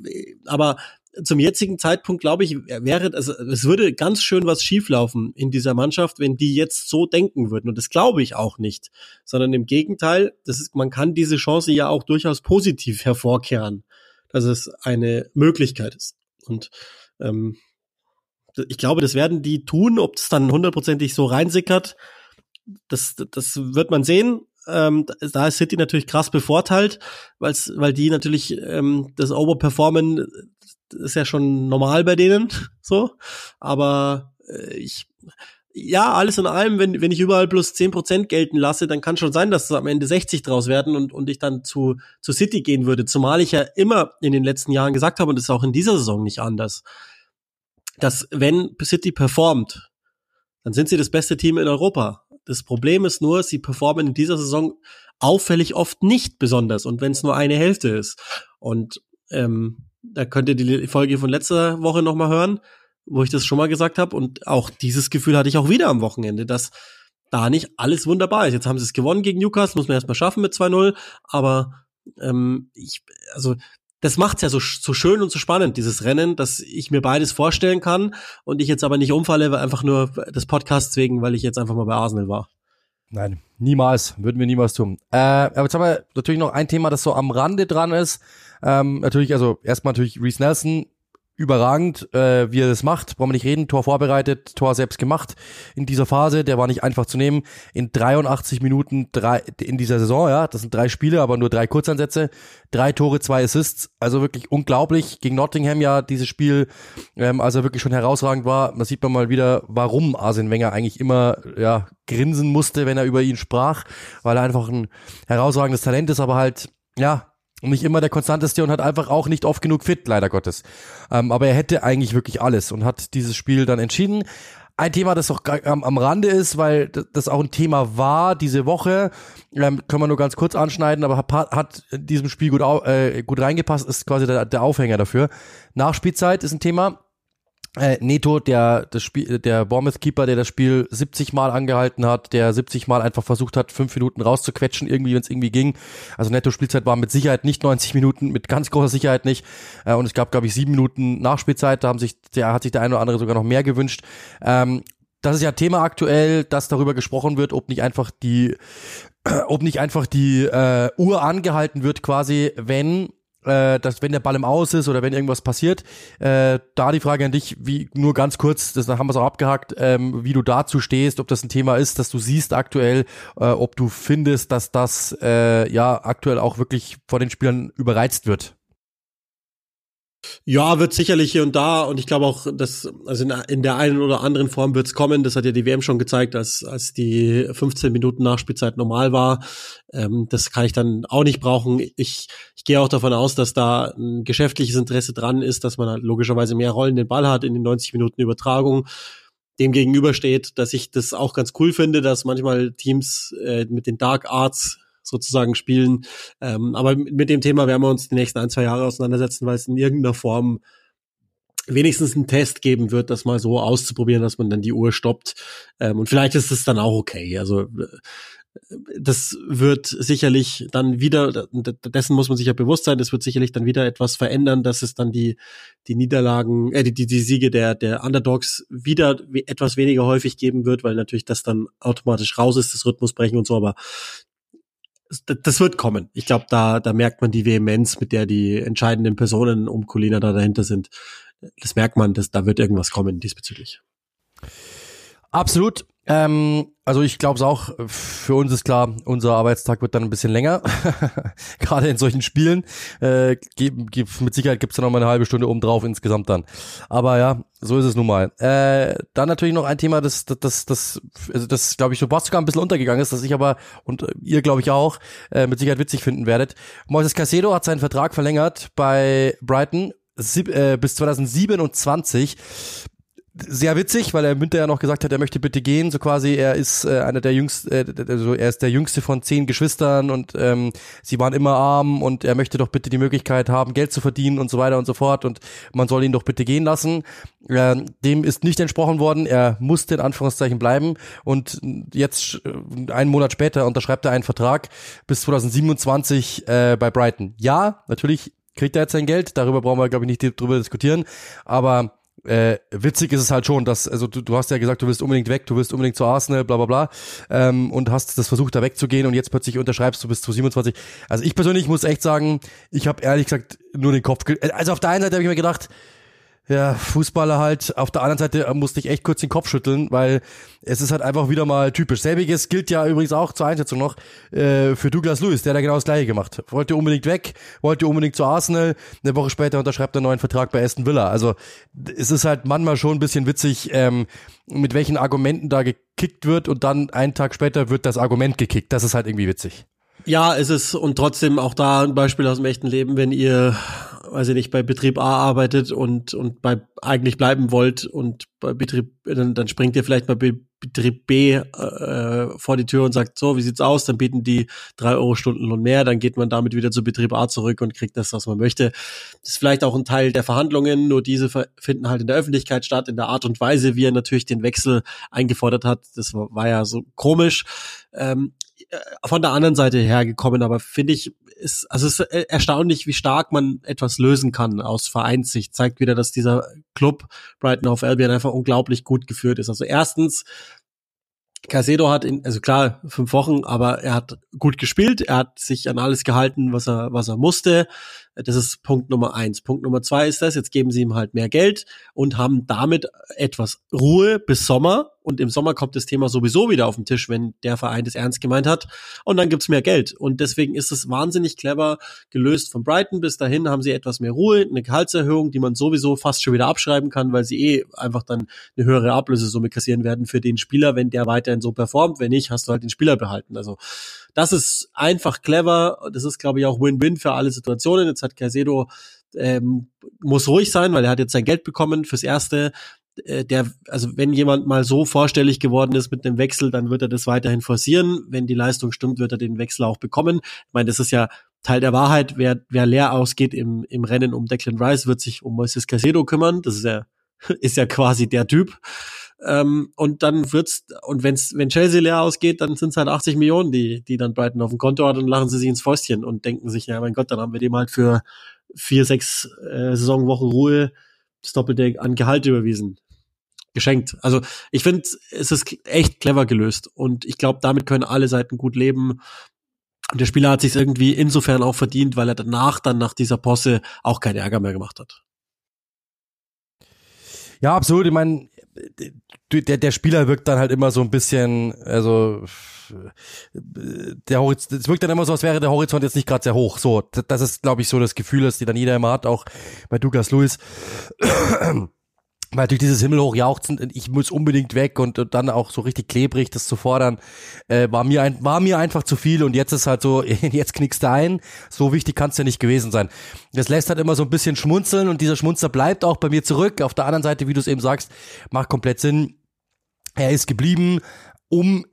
aber zum jetzigen Zeitpunkt glaube ich, wäre, also es würde ganz schön was schieflaufen in dieser Mannschaft, wenn die jetzt so denken würden. Und das glaube ich auch nicht. Sondern im Gegenteil, das ist, man kann diese Chance ja auch durchaus positiv hervorkehren, dass es eine Möglichkeit ist. Und ähm, ich glaube, das werden die tun, ob es dann hundertprozentig so reinsickert. Das, das wird man sehen. Ähm, da ist City natürlich krass bevorteilt, weil's, weil die natürlich ähm, das Overperformen ist ja schon normal bei denen, so. Aber äh, ich, ja, alles in allem, wenn, wenn ich überall plus zehn Prozent gelten lasse, dann kann schon sein, dass es am Ende 60 draus werden und, und ich dann zu, zu City gehen würde. Zumal ich ja immer in den letzten Jahren gesagt habe, und das ist auch in dieser Saison nicht anders dass wenn City performt, dann sind sie das beste Team in Europa. Das Problem ist nur, sie performen in dieser Saison auffällig oft nicht besonders und wenn es nur eine Hälfte ist. Und ähm, da könnt ihr die Folge von letzter Woche nochmal hören, wo ich das schon mal gesagt habe. Und auch dieses Gefühl hatte ich auch wieder am Wochenende, dass da nicht alles wunderbar ist. Jetzt haben sie es gewonnen gegen Newcastle, muss man erstmal schaffen mit 2-0, aber ähm, ich, also das macht's ja so, so schön und so spannend, dieses Rennen, dass ich mir beides vorstellen kann und ich jetzt aber nicht umfalle, einfach nur des Podcasts wegen, weil ich jetzt einfach mal bei Arsenal war. Nein, niemals, würden wir niemals tun. Äh, aber jetzt haben wir natürlich noch ein Thema, das so am Rande dran ist. Ähm, natürlich, also erstmal natürlich Reese Nelson, überragend, äh, wie er das macht. Brauchen wir nicht reden. Tor vorbereitet, Tor selbst gemacht in dieser Phase. Der war nicht einfach zu nehmen. In 83 Minuten drei, in dieser Saison, ja, das sind drei Spiele, aber nur drei Kurzansätze. Drei Tore, zwei Assists. Also wirklich unglaublich. Gegen Nottingham ja dieses Spiel, ähm, als er wirklich schon herausragend war. Da sieht man mal wieder, warum Arsene Wenger eigentlich immer ja grinsen musste, wenn er über ihn sprach, weil er einfach ein herausragendes Talent ist, aber halt ja nicht immer der konstanteste und hat einfach auch nicht oft genug fit, leider Gottes. Ähm, aber er hätte eigentlich wirklich alles und hat dieses Spiel dann entschieden. Ein Thema, das auch am, am Rande ist, weil das auch ein Thema war diese Woche, ähm, können wir nur ganz kurz anschneiden, aber hat, hat in diesem Spiel gut, äh, gut reingepasst, ist quasi der, der Aufhänger dafür. Nachspielzeit ist ein Thema äh, Neto, der das Spiel, der Bournemouth Keeper, der das Spiel 70 Mal angehalten hat, der 70 Mal einfach versucht hat, fünf Minuten rauszuquetschen, irgendwie, wenn es irgendwie ging. Also Netto Spielzeit war mit Sicherheit nicht 90 Minuten, mit ganz großer Sicherheit nicht. Äh, und es gab, glaube ich, sieben Minuten Nachspielzeit. Da haben sich, der hat sich der eine oder andere sogar noch mehr gewünscht. Ähm, das ist ja Thema aktuell, dass darüber gesprochen wird, ob nicht einfach die, ob nicht einfach die äh, Uhr angehalten wird, quasi, wenn äh, dass wenn der Ball im Aus ist oder wenn irgendwas passiert, äh, da die Frage an dich, wie nur ganz kurz, das haben wir es auch abgehakt, ähm, wie du dazu stehst, ob das ein Thema ist, dass du siehst aktuell, äh, ob du findest, dass das äh, ja aktuell auch wirklich vor den Spielern überreizt wird. Ja, wird sicherlich hier und da und ich glaube auch, dass also in, in der einen oder anderen Form wird's kommen. Das hat ja die WM schon gezeigt, als als die 15 Minuten Nachspielzeit normal war. Ähm, das kann ich dann auch nicht brauchen. Ich, ich gehe auch davon aus, dass da ein geschäftliches Interesse dran ist, dass man halt logischerweise mehr Rollen den Ball hat in den 90 Minuten Übertragung. Dem gegenüber steht, dass ich das auch ganz cool finde, dass manchmal Teams äh, mit den Dark Arts sozusagen spielen. Ähm, aber mit dem Thema werden wir uns die nächsten ein, zwei Jahre auseinandersetzen, weil es in irgendeiner Form wenigstens einen Test geben wird, das mal so auszuprobieren, dass man dann die Uhr stoppt. Ähm, und vielleicht ist es dann auch okay. Also äh, das wird sicherlich dann wieder, dessen muss man sich ja bewusst sein, das wird sicherlich dann wieder etwas verändern, dass es dann die, die Niederlagen, äh, die, die Siege der, der Underdogs wieder etwas weniger häufig geben wird, weil natürlich das dann automatisch raus ist, das Rhythmusbrechen und so, aber das wird kommen. Ich glaube, da, da merkt man die Vehemenz, mit der die entscheidenden Personen um Colina da dahinter sind. Das merkt man, dass da wird irgendwas kommen diesbezüglich. Absolut. Ähm, also ich glaube es auch, für uns ist klar, unser Arbeitstag wird dann ein bisschen länger, gerade in solchen Spielen. Äh, mit Sicherheit gibt es dann noch mal eine halbe Stunde oben drauf insgesamt dann. Aber ja, so ist es nun mal. Äh, dann natürlich noch ein Thema, das, das, das, das, also das glaube ich, so sogar ein bisschen untergegangen ist, das ich aber und ihr glaube ich auch äh, mit Sicherheit witzig finden werdet. Moises Casedo hat seinen Vertrag verlängert bei Brighton sieb, äh, bis 2027 sehr witzig, weil er Münter ja noch gesagt hat, er möchte bitte gehen, so quasi, er ist äh, einer der jüngsten, äh, also er ist der jüngste von zehn Geschwistern und ähm, sie waren immer arm und er möchte doch bitte die Möglichkeit haben, Geld zu verdienen und so weiter und so fort und man soll ihn doch bitte gehen lassen. Äh, dem ist nicht entsprochen worden, er musste in Anführungszeichen bleiben und jetzt äh, einen Monat später unterschreibt er einen Vertrag bis 2027 äh, bei Brighton. Ja, natürlich kriegt er jetzt sein Geld, darüber brauchen wir glaube ich nicht drüber diskutieren, aber äh, witzig ist es halt schon, dass, also du, du hast ja gesagt, du willst unbedingt weg, du willst unbedingt zu Arsenal, bla bla bla, ähm, und hast das versucht, da wegzugehen und jetzt plötzlich unterschreibst du bis zu 27. Also ich persönlich muss echt sagen, ich habe ehrlich gesagt nur den Kopf, also auf der einen Seite habe ich mir gedacht, ja, Fußballer halt. Auf der anderen Seite musste ich echt kurz den Kopf schütteln, weil es ist halt einfach wieder mal typisch. Selbiges gilt ja übrigens auch zur Einschätzung noch äh, für Douglas Lewis, der da genau das gleiche gemacht. Wollte unbedingt weg, wollte unbedingt zu Arsenal. Eine Woche später unterschreibt er einen neuen Vertrag bei Aston Villa. Also es ist halt manchmal schon ein bisschen witzig, ähm, mit welchen Argumenten da gekickt wird und dann einen Tag später wird das Argument gekickt. Das ist halt irgendwie witzig. Ja, es ist und trotzdem auch da ein Beispiel aus dem echten Leben, wenn ihr weiß ich nicht, bei Betrieb A arbeitet und, und bei eigentlich bleiben wollt und bei Betrieb, dann, dann springt ihr vielleicht bei Betrieb B äh, vor die Tür und sagt, so, wie sieht's aus? Dann bieten die drei Euro Stundenlohn mehr, dann geht man damit wieder zu Betrieb A zurück und kriegt das, was man möchte. Das ist vielleicht auch ein Teil der Verhandlungen, nur diese finden halt in der Öffentlichkeit statt, in der Art und Weise, wie er natürlich den Wechsel eingefordert hat. Das war, war ja so komisch. Ähm, äh, von der anderen Seite hergekommen, aber finde ich, ist, also es ist erstaunlich, wie stark man etwas lösen kann aus Vereinssicht. Zeigt wieder, dass dieser Club Brighton of Albion einfach unglaublich gut geführt ist. Also erstens, Casedo hat in, also klar, fünf Wochen, aber er hat gut gespielt, er hat sich an alles gehalten, was er, was er musste. Das ist Punkt Nummer eins. Punkt Nummer zwei ist das, jetzt geben sie ihm halt mehr Geld und haben damit etwas Ruhe bis Sommer. Und im Sommer kommt das Thema sowieso wieder auf den Tisch, wenn der Verein das ernst gemeint hat. Und dann gibt's mehr Geld. Und deswegen ist es wahnsinnig clever gelöst von Brighton. Bis dahin haben sie etwas mehr Ruhe, eine Gehaltserhöhung, die man sowieso fast schon wieder abschreiben kann, weil sie eh einfach dann eine höhere Ablösesumme kassieren werden für den Spieler, wenn der weiterhin so performt. Wenn nicht, hast du halt den Spieler behalten. Also das ist einfach clever. Das ist, glaube ich, auch Win-Win für alle Situationen. Jetzt hat Casedo ähm, muss ruhig sein, weil er hat jetzt sein Geld bekommen fürs erste. Äh, der, also wenn jemand mal so vorstellig geworden ist mit einem Wechsel, dann wird er das weiterhin forcieren. Wenn die Leistung stimmt, wird er den Wechsel auch bekommen. Ich meine, das ist ja Teil der Wahrheit. Wer, wer leer ausgeht im, im Rennen um Declan Rice, wird sich um Moises Casedo kümmern. Das ist ja, ist ja quasi der Typ. Ähm, und dann wird's, und wenn's, wenn Chelsea leer ausgeht, dann sind es halt 80 Millionen, die, die dann Brighton auf dem Konto hat und lachen sie sich ins Fäustchen und denken sich, ja mein Gott, dann haben wir dem halt für vier, sechs äh, Saisonwochen Ruhe das Doppelte an Gehalt überwiesen. Geschenkt. Also ich finde, es ist echt clever gelöst und ich glaube, damit können alle Seiten gut leben. Und der Spieler hat sich irgendwie insofern auch verdient, weil er danach dann nach dieser Posse auch keinen Ärger mehr gemacht hat. Ja, absolut. Ich meine, der, der Spieler wirkt dann halt immer so ein bisschen, also der Horizont, es wirkt dann immer so, als wäre der Horizont jetzt nicht gerade sehr hoch. So, das ist, glaube ich, so das Gefühl, das die dann jeder immer hat, auch bei Douglas Lewis weil durch dieses Himmelhoch jauchzen, ich muss unbedingt weg und, und, dann auch so richtig klebrig das zu fordern, äh, war mir ein, war mir einfach zu viel und jetzt ist halt so, jetzt knickst du ein, so wichtig kann es ja nicht gewesen sein. Das lässt halt immer so ein bisschen schmunzeln und dieser Schmunzler bleibt auch bei mir zurück. Auf der anderen Seite, wie du es eben sagst, macht komplett Sinn. Er ist geblieben, um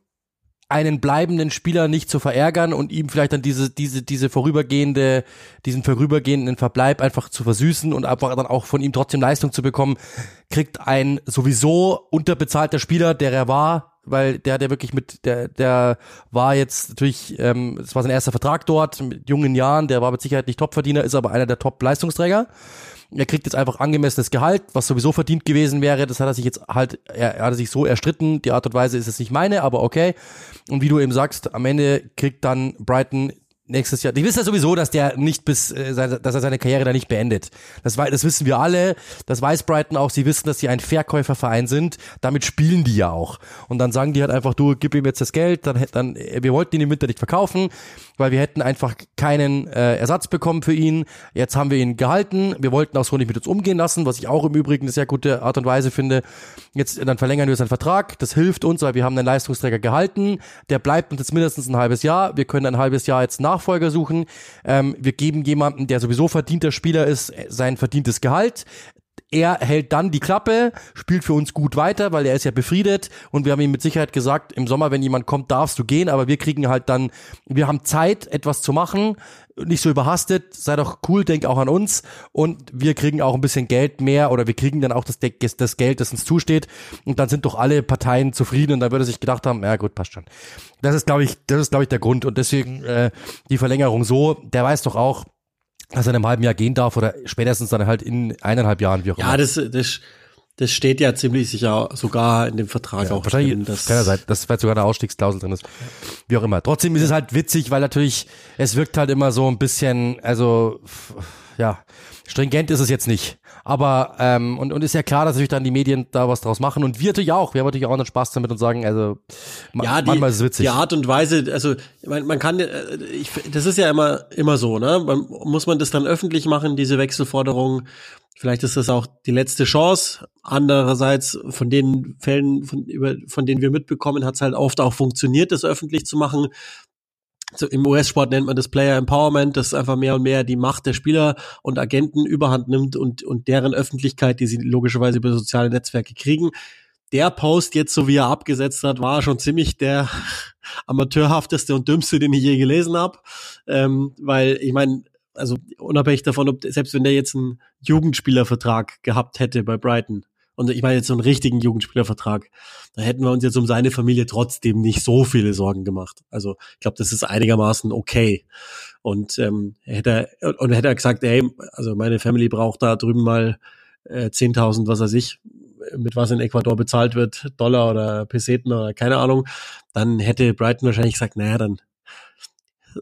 einen bleibenden Spieler nicht zu verärgern und ihm vielleicht dann diese, diese, diese vorübergehende, diesen vorübergehenden Verbleib einfach zu versüßen und einfach dann auch von ihm trotzdem Leistung zu bekommen, kriegt ein sowieso unterbezahlter Spieler, der er war, weil der, der wirklich mit, der, der war jetzt natürlich, ähm, es war sein erster Vertrag dort mit jungen Jahren, der war mit Sicherheit nicht Topverdiener, ist aber einer der Top-Leistungsträger er kriegt jetzt einfach angemessenes Gehalt, was sowieso verdient gewesen wäre. Das hat er sich jetzt halt, er, er hat sich so erstritten. Die Art und Weise ist es nicht meine, aber okay. Und wie du eben sagst, am Ende kriegt dann Brighton nächstes Jahr. Die wissen ja sowieso, dass der nicht bis, äh, dass er seine Karriere da nicht beendet. Das, das wissen wir alle. Das weiß Brighton auch. Sie wissen, dass sie ein Verkäuferverein sind. Damit spielen die ja auch. Und dann sagen die halt einfach, du gib ihm jetzt das Geld. Dann, dann, wir wollten ihn im Winter nicht verkaufen weil wir hätten einfach keinen äh, Ersatz bekommen für ihn. Jetzt haben wir ihn gehalten. Wir wollten auch so nicht mit uns umgehen lassen, was ich auch im Übrigen eine sehr gute Art und Weise finde. Jetzt dann verlängern wir seinen Vertrag. Das hilft uns, weil wir haben einen Leistungsträger gehalten. Der bleibt uns jetzt mindestens ein halbes Jahr. Wir können ein halbes Jahr jetzt Nachfolger suchen. Ähm, wir geben jemanden, der sowieso verdienter Spieler ist, sein verdientes Gehalt er hält dann die Klappe, spielt für uns gut weiter, weil er ist ja befriedet. Und wir haben ihm mit Sicherheit gesagt, im Sommer, wenn jemand kommt, darfst du gehen, aber wir kriegen halt dann, wir haben Zeit, etwas zu machen, nicht so überhastet, sei doch cool, denk auch an uns. Und wir kriegen auch ein bisschen Geld mehr oder wir kriegen dann auch das, das Geld, das uns zusteht. Und dann sind doch alle Parteien zufrieden und dann würde sich gedacht haben, ja gut, passt schon. Das ist, glaube ich, das ist, glaube ich, der Grund. Und deswegen äh, die Verlängerung so, der weiß doch auch, dass er in einem halben Jahr gehen darf oder spätestens dann halt in eineinhalb Jahren, wie auch ja, immer. Ja, das, das, das steht ja ziemlich sicher sogar in dem Vertrag ja, auch wahrscheinlich drin. Dass kann sein, dass vielleicht sogar eine Ausstiegsklausel drin ist. Wie auch immer. Trotzdem ist es halt witzig, weil natürlich, es wirkt halt immer so ein bisschen, also, ja, stringent ist es jetzt nicht. Aber ähm, und, und ist ja klar, dass natürlich dann die Medien da was draus machen und wir natürlich auch. Wir haben natürlich auch einen Spaß damit und sagen, also ja, die, manchmal ist es witzig. Die Art und Weise, also man, man kann, äh, ich, das ist ja immer immer so, ne? Man, muss man das dann öffentlich machen, diese Wechselforderung? Vielleicht ist das auch die letzte Chance. Andererseits von den Fällen, von, über, von denen wir mitbekommen, hat es halt oft auch funktioniert, das öffentlich zu machen so im US-Sport nennt man das Player Empowerment, das einfach mehr und mehr die Macht der Spieler und Agenten überhand nimmt und, und deren Öffentlichkeit, die sie logischerweise über soziale Netzwerke kriegen. Der Post jetzt, so wie er abgesetzt hat, war schon ziemlich der amateurhafteste und dümmste, den ich je gelesen habe. Ähm, weil ich meine, also unabhängig davon, ob selbst wenn der jetzt einen Jugendspielervertrag gehabt hätte bei Brighton, und ich meine jetzt so einen richtigen Jugendspielervertrag, da hätten wir uns jetzt um seine Familie trotzdem nicht so viele Sorgen gemacht. Also ich glaube, das ist einigermaßen okay. Und ähm, hätte er, und hätte er gesagt, ey, also meine Family braucht da drüben mal äh, 10.000, was weiß ich, mit was in Ecuador bezahlt wird, Dollar oder Peseten oder keine Ahnung, dann hätte Brighton wahrscheinlich gesagt, naja, dann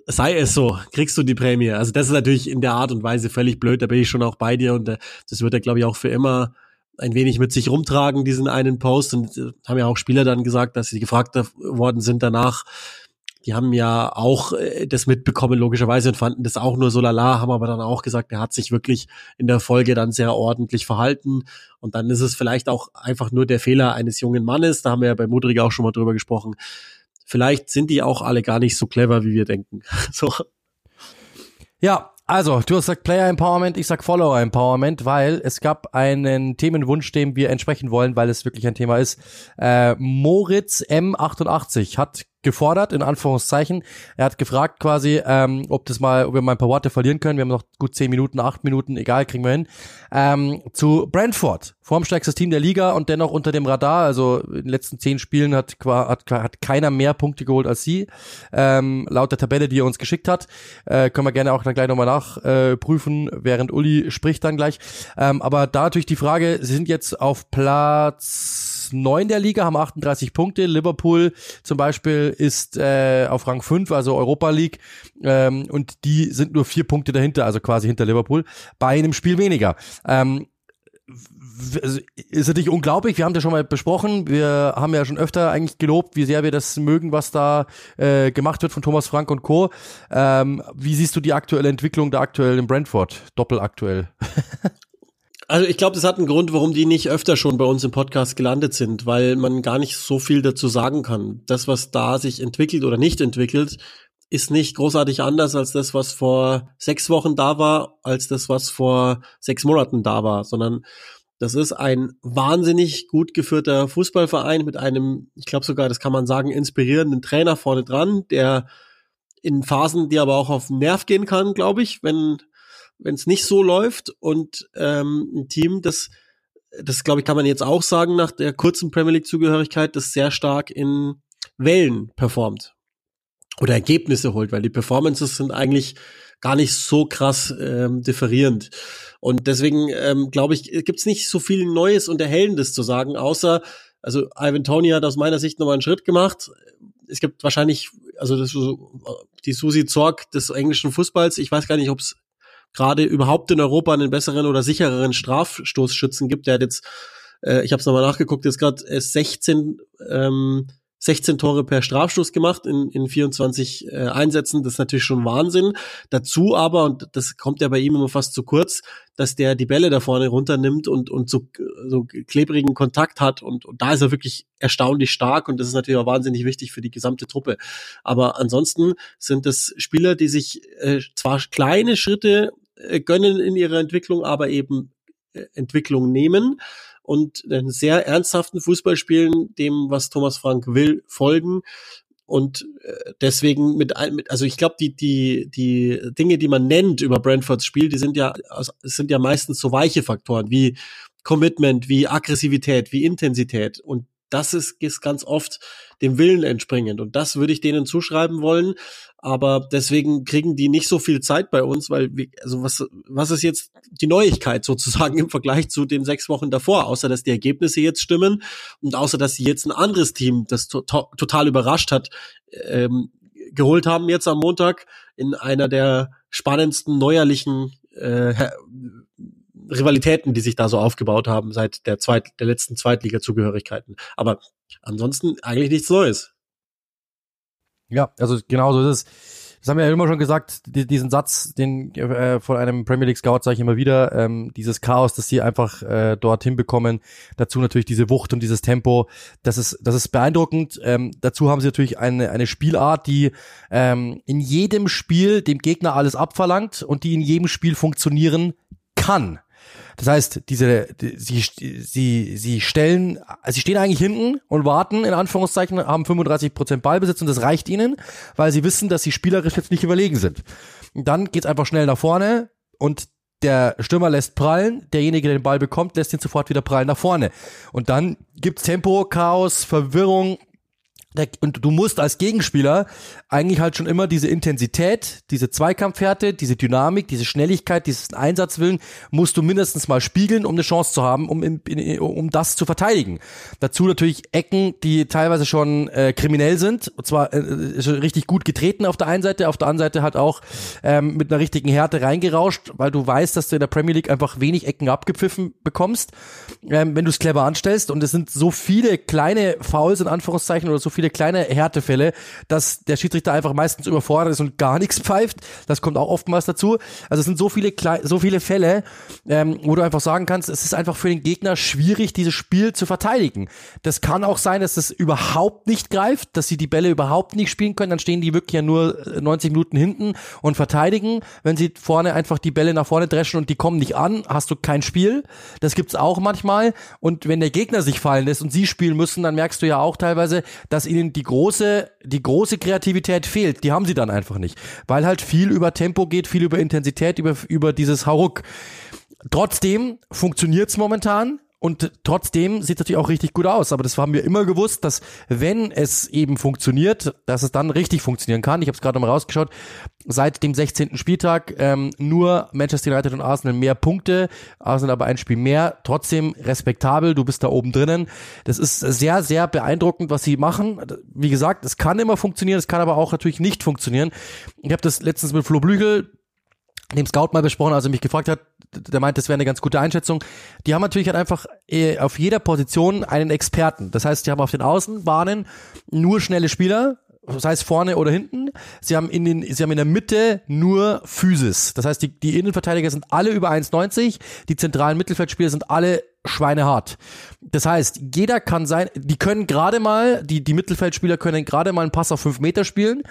sei es so, kriegst du die Prämie. Also das ist natürlich in der Art und Weise völlig blöd, da bin ich schon auch bei dir und äh, das wird er, glaube ich, auch für immer ein wenig mit sich rumtragen, diesen einen Post. Und äh, haben ja auch Spieler dann gesagt, dass sie gefragt worden sind danach. Die haben ja auch äh, das mitbekommen, logischerweise, und fanden das auch nur so lala, haben aber dann auch gesagt, er hat sich wirklich in der Folge dann sehr ordentlich verhalten. Und dann ist es vielleicht auch einfach nur der Fehler eines jungen Mannes. Da haben wir ja bei Mudrig auch schon mal drüber gesprochen. Vielleicht sind die auch alle gar nicht so clever, wie wir denken. so. Ja, also, du hast gesagt Player Empowerment, ich sag Follower Empowerment, weil es gab einen Themenwunsch, dem wir entsprechen wollen, weil es wirklich ein Thema ist. Äh, Moritz M88 hat gefordert, in Anführungszeichen. Er hat gefragt quasi, ähm, ob das mal, ob wir mal ein paar Worte verlieren können. Wir haben noch gut zehn Minuten, acht Minuten, egal, kriegen wir hin. Ähm, zu Brentford, formstärkstes Team der Liga und dennoch unter dem Radar. Also in den letzten zehn Spielen hat, hat, hat keiner mehr Punkte geholt als sie. Ähm, laut der Tabelle, die er uns geschickt hat. Äh, können wir gerne auch dann gleich nochmal nachprüfen, äh, während Uli spricht dann gleich. Ähm, aber da natürlich die Frage, sie sind jetzt auf Platz neun der Liga, haben 38 Punkte. Liverpool zum Beispiel ist äh, auf Rang 5, also Europa League. Ähm, und die sind nur vier Punkte dahinter, also quasi hinter Liverpool, bei einem Spiel weniger. Ähm, ist natürlich unglaublich. Wir haben das schon mal besprochen. Wir haben ja schon öfter eigentlich gelobt, wie sehr wir das mögen, was da äh, gemacht wird von Thomas Frank und Co. Ähm, wie siehst du die aktuelle Entwicklung da aktuell in Brentford? Doppelaktuell. Also ich glaube, das hat einen Grund, warum die nicht öfter schon bei uns im Podcast gelandet sind, weil man gar nicht so viel dazu sagen kann. Das, was da sich entwickelt oder nicht entwickelt, ist nicht großartig anders als das, was vor sechs Wochen da war, als das, was vor sechs Monaten da war, sondern das ist ein wahnsinnig gut geführter Fußballverein mit einem, ich glaube sogar, das kann man sagen, inspirierenden Trainer vorne dran, der in Phasen, die aber auch auf den Nerv gehen kann, glaube ich, wenn wenn es nicht so läuft und ähm, ein Team, das das glaube ich kann man jetzt auch sagen nach der kurzen Premier League Zugehörigkeit, das sehr stark in Wellen performt oder Ergebnisse holt, weil die Performances sind eigentlich gar nicht so krass ähm, differierend. Und deswegen ähm, glaube ich, gibt's nicht so viel Neues und Erhellendes zu sagen, außer, also Ivan Tony hat aus meiner Sicht nochmal einen Schritt gemacht. Es gibt wahrscheinlich, also das, die Susi Zorg des englischen Fußballs, ich weiß gar nicht, ob es gerade überhaupt in Europa einen besseren oder sichereren Strafstoßschützen gibt. Der hat jetzt, äh, ich habe es nochmal nachgeguckt, jetzt gerade 16 ähm, 16 Tore per Strafstoß gemacht in, in 24 äh, Einsätzen. Das ist natürlich schon Wahnsinn. Dazu aber, und das kommt ja bei ihm immer fast zu kurz, dass der die Bälle da vorne runternimmt und, und so, so klebrigen Kontakt hat. Und, und da ist er wirklich erstaunlich stark und das ist natürlich auch wahnsinnig wichtig für die gesamte Truppe. Aber ansonsten sind es Spieler, die sich äh, zwar kleine Schritte äh, gönnen in ihrer Entwicklung, aber eben äh, Entwicklung nehmen und einen sehr ernsthaften Fußball spielen, dem, was Thomas Frank will, folgen. Und äh, deswegen mit, also ich glaube, die, die, die Dinge, die man nennt über Brentfords Spiel, die sind ja, sind ja meistens so weiche Faktoren wie Commitment, wie Aggressivität, wie Intensität. Und das ist, ist ganz oft dem Willen entspringend. Und das würde ich denen zuschreiben wollen. Aber deswegen kriegen die nicht so viel Zeit bei uns, weil, wir, also was, was ist jetzt die Neuigkeit sozusagen im Vergleich zu den sechs Wochen davor? Außer, dass die Ergebnisse jetzt stimmen und außer, dass sie jetzt ein anderes Team, das to total überrascht hat, ähm, geholt haben jetzt am Montag in einer der spannendsten neuerlichen äh, Rivalitäten, die sich da so aufgebaut haben seit der, Zweit der letzten Zweitliga-Zugehörigkeiten. Aber ansonsten eigentlich nichts Neues. Ja, also genau so ist es. Das haben wir ja immer schon gesagt, die, diesen Satz, den äh, von einem Premier League Scout sage ich immer wieder, ähm, dieses Chaos, das sie einfach äh, dorthin bekommen. Dazu natürlich diese Wucht und dieses Tempo. Das ist, das ist beeindruckend. Ähm, dazu haben sie natürlich eine, eine Spielart, die ähm, in jedem Spiel dem Gegner alles abverlangt und die in jedem Spiel funktionieren kann. Das heißt, diese, die, sie, sie, sie stellen, also sie stehen eigentlich hinten und warten, in Anführungszeichen, haben 35 Prozent Ballbesitz und das reicht ihnen, weil sie wissen, dass sie spielerisch jetzt nicht überlegen sind. Und dann geht's einfach schnell nach vorne und der Stürmer lässt prallen, derjenige, der den Ball bekommt, lässt ihn sofort wieder prallen nach vorne. Und dann gibt's Tempo, Chaos, Verwirrung, und du musst als Gegenspieler eigentlich halt schon immer diese Intensität, diese Zweikampfhärte, diese Dynamik, diese Schnelligkeit, diesen Einsatzwillen, musst du mindestens mal spiegeln, um eine Chance zu haben, um, um das zu verteidigen. Dazu natürlich Ecken, die teilweise schon äh, kriminell sind, und zwar äh, richtig gut getreten auf der einen Seite, auf der anderen Seite halt auch ähm, mit einer richtigen Härte reingerauscht, weil du weißt, dass du in der Premier League einfach wenig Ecken abgepfiffen bekommst, ähm, wenn du es clever anstellst. Und es sind so viele kleine Fouls in Anführungszeichen oder so viele viele kleine Härtefälle, dass der Schiedsrichter einfach meistens überfordert ist und gar nichts pfeift. Das kommt auch oftmals dazu. Also es sind so viele, so viele Fälle, ähm, wo du einfach sagen kannst, es ist einfach für den Gegner schwierig, dieses Spiel zu verteidigen. Das kann auch sein, dass es überhaupt nicht greift, dass sie die Bälle überhaupt nicht spielen können. Dann stehen die wirklich ja nur 90 Minuten hinten und verteidigen. Wenn sie vorne einfach die Bälle nach vorne dreschen und die kommen nicht an, hast du kein Spiel. Das gibt's auch manchmal. Und wenn der Gegner sich fallen lässt und sie spielen müssen, dann merkst du ja auch teilweise, dass ihnen die große, die große Kreativität fehlt. Die haben sie dann einfach nicht. Weil halt viel über Tempo geht, viel über Intensität, über, über dieses Hauruck. Trotzdem funktioniert's momentan. Und trotzdem sieht es natürlich auch richtig gut aus. Aber das haben wir immer gewusst, dass wenn es eben funktioniert, dass es dann richtig funktionieren kann. Ich habe es gerade mal rausgeschaut. Seit dem 16. Spieltag ähm, nur Manchester United und Arsenal mehr Punkte. Arsenal aber ein Spiel mehr. Trotzdem respektabel. Du bist da oben drinnen. Das ist sehr, sehr beeindruckend, was sie machen. Wie gesagt, es kann immer funktionieren. Es kann aber auch natürlich nicht funktionieren. Ich habe das letztens mit Flo Blügel dem Scout mal besprochen, als er mich gefragt hat, der meint, das wäre eine ganz gute Einschätzung. Die haben natürlich halt einfach äh, auf jeder Position einen Experten. Das heißt, die haben auf den Außenbahnen nur schnelle Spieler, das heißt vorne oder hinten. Sie haben in den, sie haben in der Mitte nur Physis. Das heißt, die, die Innenverteidiger sind alle über 1,90, die zentralen Mittelfeldspieler sind alle schweinehart. Das heißt, jeder kann sein, die können gerade mal, die, die Mittelfeldspieler können gerade mal einen Pass auf fünf Meter spielen.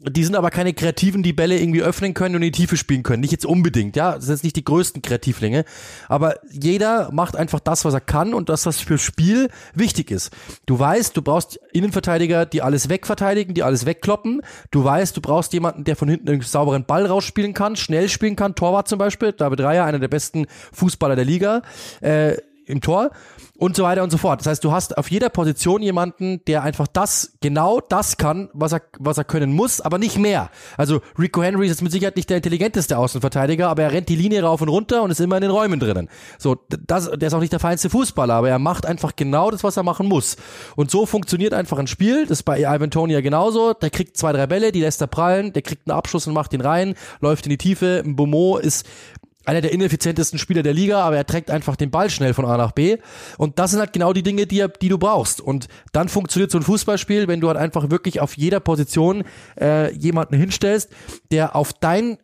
Die sind aber keine Kreativen, die Bälle irgendwie öffnen können und in die Tiefe spielen können. Nicht jetzt unbedingt, ja. Das sind jetzt nicht die größten Kreativlinge. Aber jeder macht einfach das, was er kann und das, was fürs Spiel wichtig ist. Du weißt, du brauchst Innenverteidiger, die alles wegverteidigen, die alles wegkloppen. Du weißt, du brauchst jemanden, der von hinten einen sauberen Ball rausspielen kann, schnell spielen kann. Torwart zum Beispiel, David Reier, einer der besten Fußballer der Liga. Äh, im Tor und so weiter und so fort. Das heißt, du hast auf jeder Position jemanden, der einfach das, genau das kann, was er, was er können muss, aber nicht mehr. Also Rico Henry ist jetzt mit Sicherheit nicht der intelligenteste Außenverteidiger, aber er rennt die Linie rauf und runter und ist immer in den Räumen drinnen. So, das, der ist auch nicht der feinste Fußballer, aber er macht einfach genau das, was er machen muss. Und so funktioniert einfach ein Spiel. Das ist bei Ivan Tony ja genauso. Der kriegt zwei, drei Bälle, die lässt er prallen, der kriegt einen Abschluss und macht ihn rein, läuft in die Tiefe. Ein Bomo ist einer der ineffizientesten Spieler der Liga, aber er trägt einfach den Ball schnell von A nach B. Und das sind halt genau die Dinge, die, die du brauchst. Und dann funktioniert so ein Fußballspiel, wenn du halt einfach wirklich auf jeder Position äh, jemanden hinstellst, der auf dein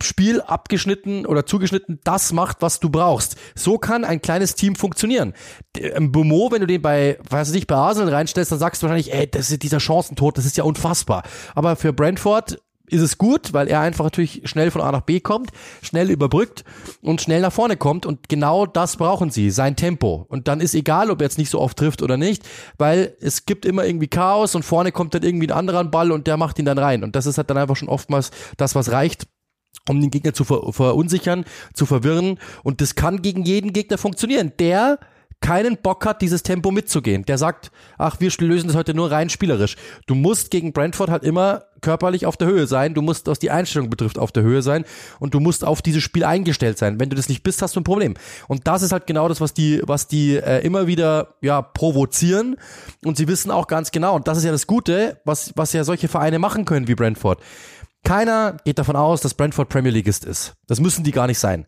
Spiel abgeschnitten oder zugeschnitten das macht, was du brauchst. So kann ein kleines Team funktionieren. Im Bomo, wenn du den bei, weiß ich, bei Arsenal reinstellst, dann sagst du wahrscheinlich, ey, das ist dieser Chancentod, das ist ja unfassbar. Aber für Brentford ist es gut, weil er einfach natürlich schnell von A nach B kommt, schnell überbrückt und schnell nach vorne kommt und genau das brauchen sie, sein Tempo. Und dann ist egal, ob er jetzt nicht so oft trifft oder nicht, weil es gibt immer irgendwie Chaos und vorne kommt dann irgendwie ein anderer Ball und der macht ihn dann rein. Und das ist halt dann einfach schon oftmals das, was reicht, um den Gegner zu ver verunsichern, zu verwirren. Und das kann gegen jeden Gegner funktionieren. Der keinen Bock hat, dieses Tempo mitzugehen. Der sagt, ach, wir lösen das heute nur rein spielerisch. Du musst gegen Brentford halt immer körperlich auf der Höhe sein. Du musst, was die Einstellung betrifft, auf der Höhe sein. Und du musst auf dieses Spiel eingestellt sein. Wenn du das nicht bist, hast du ein Problem. Und das ist halt genau das, was die, was die äh, immer wieder, ja, provozieren. Und sie wissen auch ganz genau, und das ist ja das Gute, was, was ja solche Vereine machen können wie Brentford. Keiner geht davon aus, dass Brentford Premier Leagueist ist. Das müssen die gar nicht sein.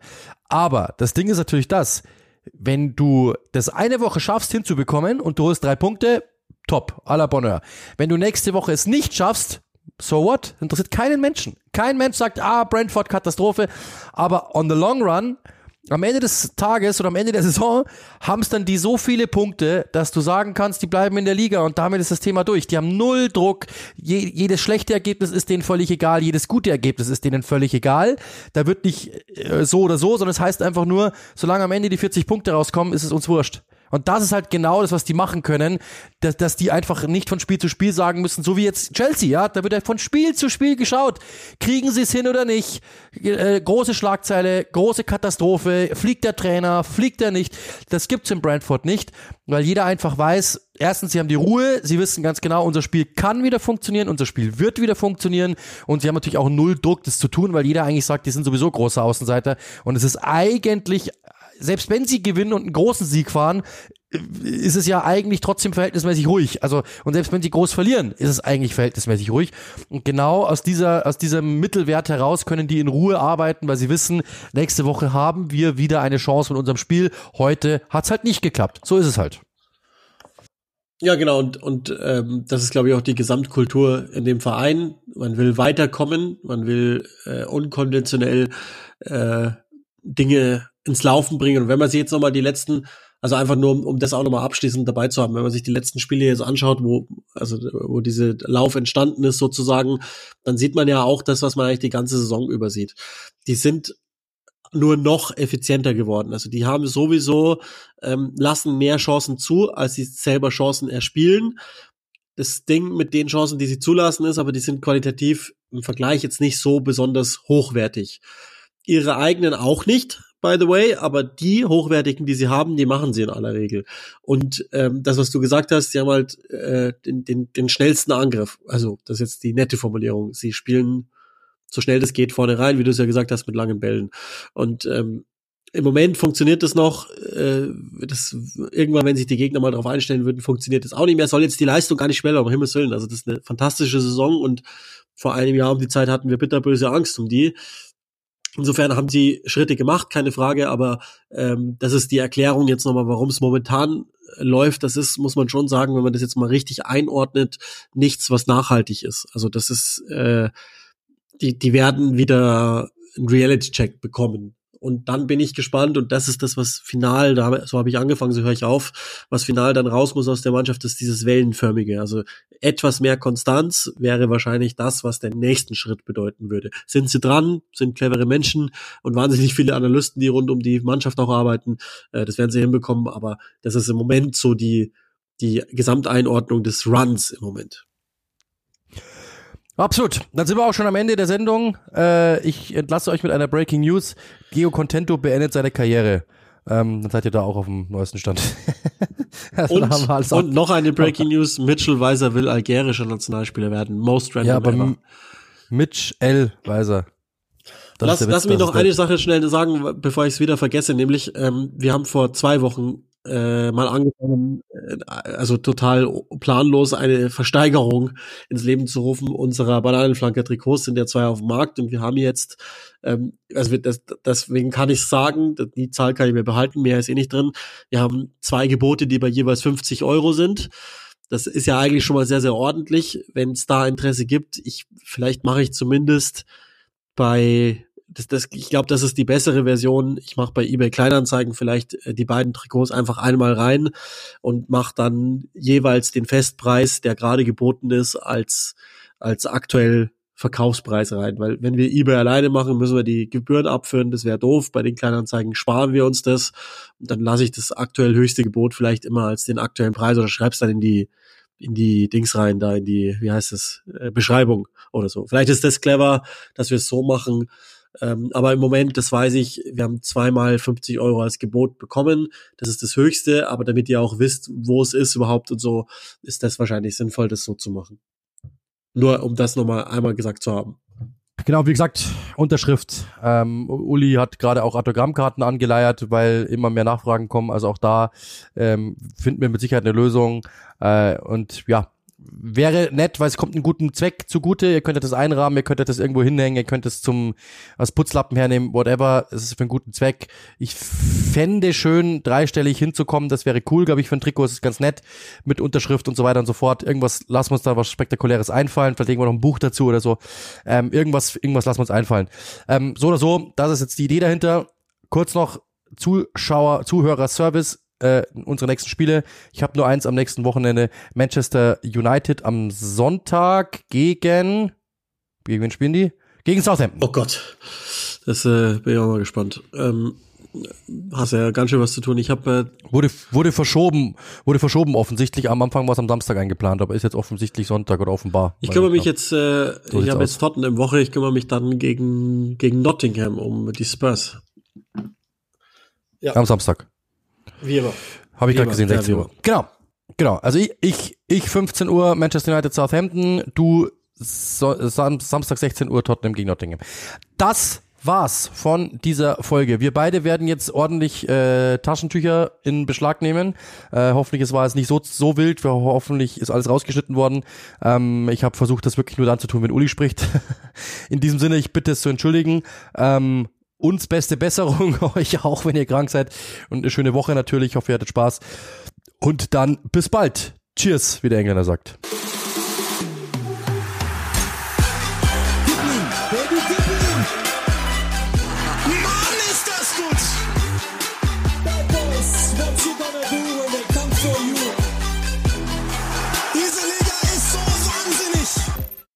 Aber das Ding ist natürlich das, wenn du das eine Woche schaffst hinzubekommen und du holst drei Punkte, top, à la Bonheur. Wenn du nächste Woche es nicht schaffst, so what? Interessiert keinen Menschen. Kein Mensch sagt, ah, Brentford Katastrophe. Aber on the long run am Ende des Tages oder am Ende der Saison haben es dann die so viele Punkte, dass du sagen kannst, die bleiben in der Liga und damit ist das Thema durch. Die haben null Druck. Je, jedes schlechte Ergebnis ist denen völlig egal. Jedes gute Ergebnis ist denen völlig egal. Da wird nicht äh, so oder so, sondern es heißt einfach nur, solange am Ende die 40 Punkte rauskommen, ist es uns wurscht. Und das ist halt genau das, was die machen können, dass, dass die einfach nicht von Spiel zu Spiel sagen müssen, so wie jetzt Chelsea, ja, da wird ja von Spiel zu Spiel geschaut. Kriegen sie es hin oder nicht? Äh, große Schlagzeile, große Katastrophe, fliegt der Trainer, fliegt er nicht? Das gibt's in Brentford nicht, weil jeder einfach weiß, erstens, sie haben die Ruhe, sie wissen ganz genau, unser Spiel kann wieder funktionieren, unser Spiel wird wieder funktionieren und sie haben natürlich auch null Druck, das zu tun, weil jeder eigentlich sagt, die sind sowieso große Außenseiter und es ist eigentlich selbst wenn sie gewinnen und einen großen Sieg fahren, ist es ja eigentlich trotzdem verhältnismäßig ruhig. Also, und selbst wenn sie groß verlieren, ist es eigentlich verhältnismäßig ruhig. Und genau aus dieser, aus diesem Mittelwert heraus können die in Ruhe arbeiten, weil sie wissen, nächste Woche haben wir wieder eine Chance mit unserem Spiel. Heute hat's halt nicht geklappt. So ist es halt. Ja, genau, und, und ähm, das ist, glaube ich, auch die Gesamtkultur in dem Verein. Man will weiterkommen, man will äh, unkonventionell äh, Dinge ins Laufen bringen. Und wenn man sich jetzt nochmal die letzten, also einfach nur, um, das auch nochmal abschließend dabei zu haben, wenn man sich die letzten Spiele jetzt anschaut, wo, also, wo diese Lauf entstanden ist sozusagen, dann sieht man ja auch das, was man eigentlich die ganze Saison übersieht. Die sind nur noch effizienter geworden. Also die haben sowieso, ähm, lassen mehr Chancen zu, als sie selber Chancen erspielen. Das Ding mit den Chancen, die sie zulassen, ist, aber die sind qualitativ im Vergleich jetzt nicht so besonders hochwertig. Ihre eigenen auch nicht, by the way, aber die hochwertigen, die sie haben, die machen sie in aller Regel. Und ähm, das, was du gesagt hast, sie haben halt äh, den, den, den schnellsten Angriff. Also, das ist jetzt die nette Formulierung. Sie spielen so schnell das geht vorne rein, wie du es ja gesagt hast, mit langen Bällen. Und ähm, im Moment funktioniert das noch. Äh, das, irgendwann, wenn sich die Gegner mal darauf einstellen würden, funktioniert das auch nicht mehr. Soll jetzt die Leistung gar nicht schmälern, um Himmels Willen. Also das ist eine fantastische Saison und vor einem Jahr um die Zeit hatten wir bitterböse Angst um die. Insofern haben sie Schritte gemacht, keine Frage, aber ähm, das ist die Erklärung jetzt nochmal, warum es momentan läuft. Das ist, muss man schon sagen, wenn man das jetzt mal richtig einordnet, nichts, was nachhaltig ist. Also das ist, äh, die, die werden wieder einen Reality-Check bekommen. Und dann bin ich gespannt und das ist das, was final, da, so habe ich angefangen, so höre ich auf, was final dann raus muss aus der Mannschaft, ist dieses Wellenförmige. Also etwas mehr Konstanz wäre wahrscheinlich das, was den nächsten Schritt bedeuten würde. Sind sie dran, sind clevere Menschen und wahnsinnig viele Analysten, die rund um die Mannschaft auch arbeiten. Äh, das werden sie hinbekommen, aber das ist im Moment so die, die Gesamteinordnung des Runs im Moment. Absolut. Dann sind wir auch schon am Ende der Sendung. Äh, ich entlasse euch mit einer Breaking News. Geo Contento beendet seine Karriere. Ähm, dann seid ihr da auch auf dem neuesten Stand. also und, und noch eine Breaking News. Mitchell Weiser will algerischer Nationalspieler werden. Most random Ja, aber ever. Mitch L. Weiser. Das lass lass mich noch eine Sache schnell sagen, bevor ich es wieder vergesse. Nämlich, ähm, wir haben vor zwei Wochen äh, mal angefangen, äh, also total planlos eine Versteigerung ins Leben zu rufen unserer Bananenflanker-Trikots sind ja zwei auf dem Markt und wir haben jetzt, ähm, also das, deswegen kann ich sagen, die Zahl kann ich mir behalten, mehr ist eh nicht drin. Wir haben zwei Gebote, die bei jeweils 50 Euro sind. Das ist ja eigentlich schon mal sehr, sehr ordentlich. Wenn es da Interesse gibt, ich vielleicht mache ich zumindest bei das, das, ich glaube, das ist die bessere Version. Ich mache bei eBay Kleinanzeigen vielleicht äh, die beiden Trikots einfach einmal rein und mache dann jeweils den Festpreis, der gerade geboten ist, als, als aktuell Verkaufspreis rein. Weil wenn wir eBay alleine machen, müssen wir die Gebühren abführen. Das wäre doof. Bei den Kleinanzeigen sparen wir uns das. Und dann lasse ich das aktuell höchste Gebot vielleicht immer als den aktuellen Preis oder schreib's dann in die in die Dings rein, da in die, wie heißt es, äh, Beschreibung oder so. Vielleicht ist das clever, dass wir es so machen, ähm, aber im Moment, das weiß ich, wir haben zweimal 50 Euro als Gebot bekommen. Das ist das Höchste, aber damit ihr auch wisst, wo es ist überhaupt und so, ist das wahrscheinlich sinnvoll, das so zu machen. Nur um das nochmal einmal gesagt zu haben. Genau, wie gesagt, Unterschrift. Ähm, Uli hat gerade auch Autogrammkarten angeleiert, weil immer mehr Nachfragen kommen. Also auch da ähm, finden wir mit Sicherheit eine Lösung. Äh, und ja, wäre nett, weil es kommt einen guten Zweck zugute. Ihr könntet das einrahmen, ihr könntet das irgendwo hinhängen, ihr könnt es zum als Putzlappen hernehmen, whatever. Es ist für einen guten Zweck. Ich fände schön, dreistellig hinzukommen. Das wäre cool, glaube ich, für ein Trikot. Das ist ganz nett mit Unterschrift und so weiter und so fort. Irgendwas, lassen wir uns da was Spektakuläres einfallen. Vielleicht legen wir noch ein Buch dazu oder so. Ähm, irgendwas, irgendwas lassen wir uns einfallen. Ähm, so oder so, das ist jetzt die Idee dahinter. Kurz noch Zuschauer, Zuhörer-Service äh, unsere nächsten Spiele. Ich habe nur eins am nächsten Wochenende. Manchester United am Sonntag gegen. Gegen wen spielen die? Gegen Southampton. Oh Gott. Das äh, bin ich auch mal gespannt. Ähm, hast ja ganz schön was zu tun. Ich habe äh wurde wurde verschoben, wurde verschoben offensichtlich. Am Anfang war es am Samstag eingeplant, aber ist jetzt offensichtlich Sonntag oder offenbar. Ich kümmere mich jetzt, äh, so ich habe jetzt Tottenham im Woche. Ich kümmere mich dann gegen gegen Nottingham um die Spurs. Ja. Am Samstag. Wie immer. Habe ich gerade gesehen, 16 Uhr. Genau. Genau. Also ich, ich, ich 15 Uhr Manchester United Southampton, du so, Samstag 16 Uhr Tottenham gegen Nottingham. Das war's von dieser Folge. Wir beide werden jetzt ordentlich äh, Taschentücher in Beschlag nehmen. Äh, hoffentlich es war es nicht so so wild. Hoffentlich ist alles rausgeschnitten worden. Ähm, ich habe versucht, das wirklich nur dann zu tun, wenn Uli spricht. in diesem Sinne, ich bitte es zu entschuldigen. Ähm, uns beste Besserung, euch auch, wenn ihr krank seid. Und eine schöne Woche natürlich. Ich hoffe, ihr hattet Spaß. Und dann bis bald. Cheers, wie der Engländer sagt.